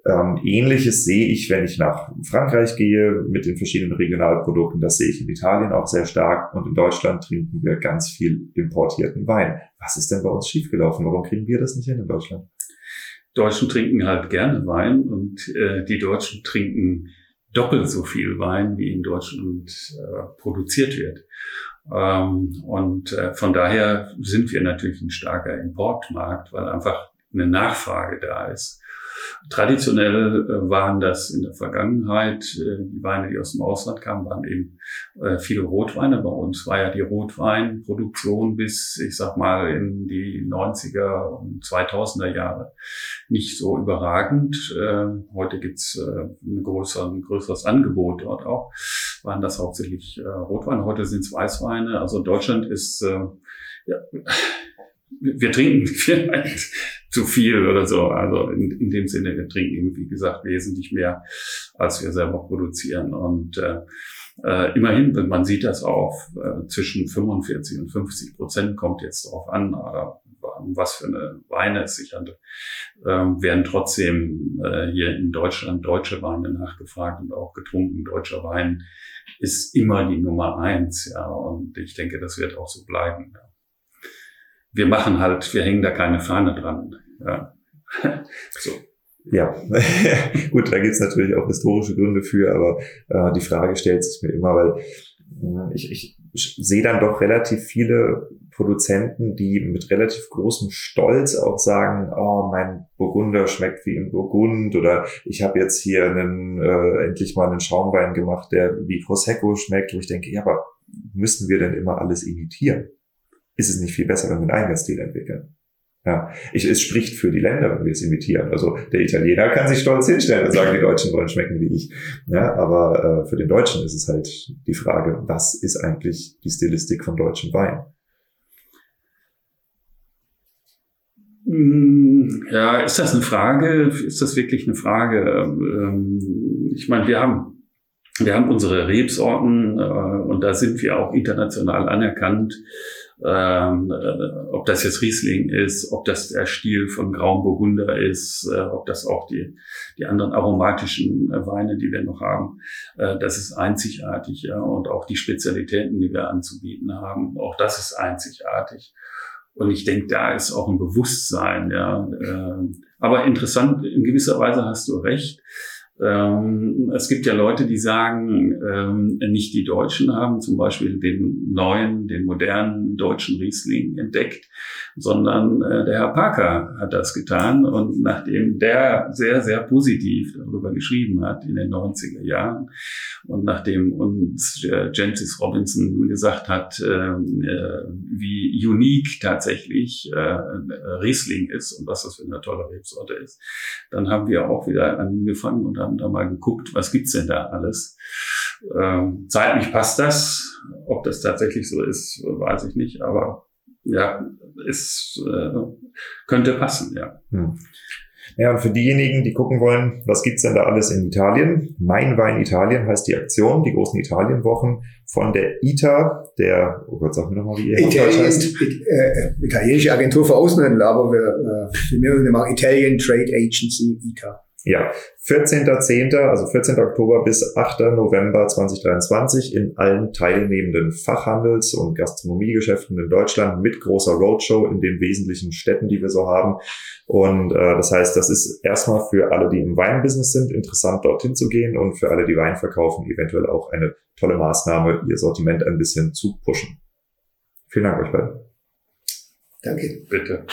Speaker 2: Ähm, Ähnliches sehe ich, wenn ich nach Frankreich gehe mit den verschiedenen Regionalprodukten. Das sehe ich in Italien auch sehr stark. Und in Deutschland trinken wir ganz viel importierten Wein. Was ist denn bei uns schiefgelaufen? Warum kriegen wir das nicht hin in Deutschland?
Speaker 1: Deutschen trinken halt gerne Wein und äh, die Deutschen trinken doppelt so viel Wein, wie in Deutschland äh, produziert wird. Ähm, und äh, von daher sind wir natürlich ein starker Importmarkt, weil einfach eine Nachfrage da ist. Traditionell äh, waren das in der Vergangenheit, äh, die Weine, die aus dem Ausland kamen, waren eben äh, viele Rotweine. Bei uns war ja die Rotweinproduktion bis, ich sag mal, in die 90er und 2000er Jahre nicht so überragend. Heute gibt's ein größeres Angebot dort auch. Waren das hauptsächlich Rotweine, heute sind es Weißweine. Also Deutschland ist, ja, wir trinken vielleicht zu viel oder so. Also in, in dem Sinne, wir trinken, wie gesagt, wesentlich mehr, als wir selber produzieren. Und äh, äh, immerhin, man sieht das auch, äh, zwischen 45 und 50 Prozent kommt jetzt drauf an, äh, was für eine Weine es sich handelt, äh, werden trotzdem äh, hier in Deutschland deutsche Weine nachgefragt und auch getrunken. Deutscher Wein ist immer die Nummer eins, ja, und ich denke, das wird auch so bleiben. Ja wir machen halt, wir hängen da keine Fahne dran. Ja.
Speaker 2: so. Ja, gut, da gibt's natürlich auch historische Gründe für, aber äh, die Frage stellt sich mir immer, weil äh, ich, ich sehe dann doch relativ viele Produzenten, die mit relativ großem Stolz auch sagen, oh, mein Burgunder schmeckt wie im Burgund oder ich habe jetzt hier einen, äh, endlich mal einen Schaumwein gemacht, der wie Prosecco schmeckt, wo ich denke, ja, aber müssen wir denn immer alles imitieren? Ist es nicht viel besser, wenn wir einen eigenen Stil entwickeln? Ja, ich, es spricht für die Länder, wenn wir es imitieren. Also der Italiener kann sich stolz hinstellen und sagen, die Deutschen wollen schmecken wie ich. Ja, aber äh, für den Deutschen ist es halt die Frage, was ist eigentlich die Stilistik von deutschen Wein?
Speaker 1: Hm, ja, ist das eine Frage? Ist das wirklich eine Frage? Ähm, ich meine, wir haben, wir haben unsere Rebsorten äh, und da sind wir auch international anerkannt ähm, äh, ob das jetzt Riesling ist, ob das der Stil von Graum Burgunder ist, äh, ob das auch die, die anderen aromatischen äh, Weine, die wir noch haben, äh, das ist einzigartig, ja, und auch die Spezialitäten, die wir anzubieten haben, auch das ist einzigartig. Und ich denke, da ist auch ein Bewusstsein, ja. Äh, aber interessant, in gewisser Weise hast du recht. Ähm, es gibt ja Leute, die sagen, ähm, nicht die Deutschen haben zum Beispiel den neuen, den modernen deutschen Riesling entdeckt, sondern äh, der Herr Parker hat das getan. Und nachdem der sehr, sehr positiv darüber geschrieben hat in den 90er Jahren und nachdem uns äh, Gentis Robinson gesagt hat, ähm, äh, wie unique tatsächlich äh, Riesling ist und was das für eine tolle Rebsorte ist, dann haben wir auch wieder angefangen und haben da mal geguckt, was gibt's denn da alles. Ähm, zeitlich passt das. Ob das tatsächlich so ist, weiß ich nicht. Aber ja, es äh, könnte passen, ja. Hm.
Speaker 2: Ja, und für diejenigen, die gucken wollen, was gibt's denn da alles in Italien? Mein Wein Italien heißt die Aktion, die großen Italienwochen von der ITA, der, oh Gott, sag mir nochmal, wie ihr
Speaker 3: Italien, heißt. Äh, italienische Agentur für Außenhandel, aber wir, äh, wir nennen Italian Trade Agency, ITA.
Speaker 2: Ja, 14.10., also 14. Oktober bis 8. November 2023 in allen teilnehmenden Fachhandels- und Gastronomiegeschäften in Deutschland mit großer Roadshow in den wesentlichen Städten, die wir so haben. Und äh, das heißt, das ist erstmal für alle, die im Weinbusiness sind, interessant dorthin zu gehen und für alle, die Wein verkaufen, eventuell auch eine tolle Maßnahme, ihr Sortiment ein bisschen zu pushen. Vielen Dank euch beiden.
Speaker 3: Danke.
Speaker 1: Bitte.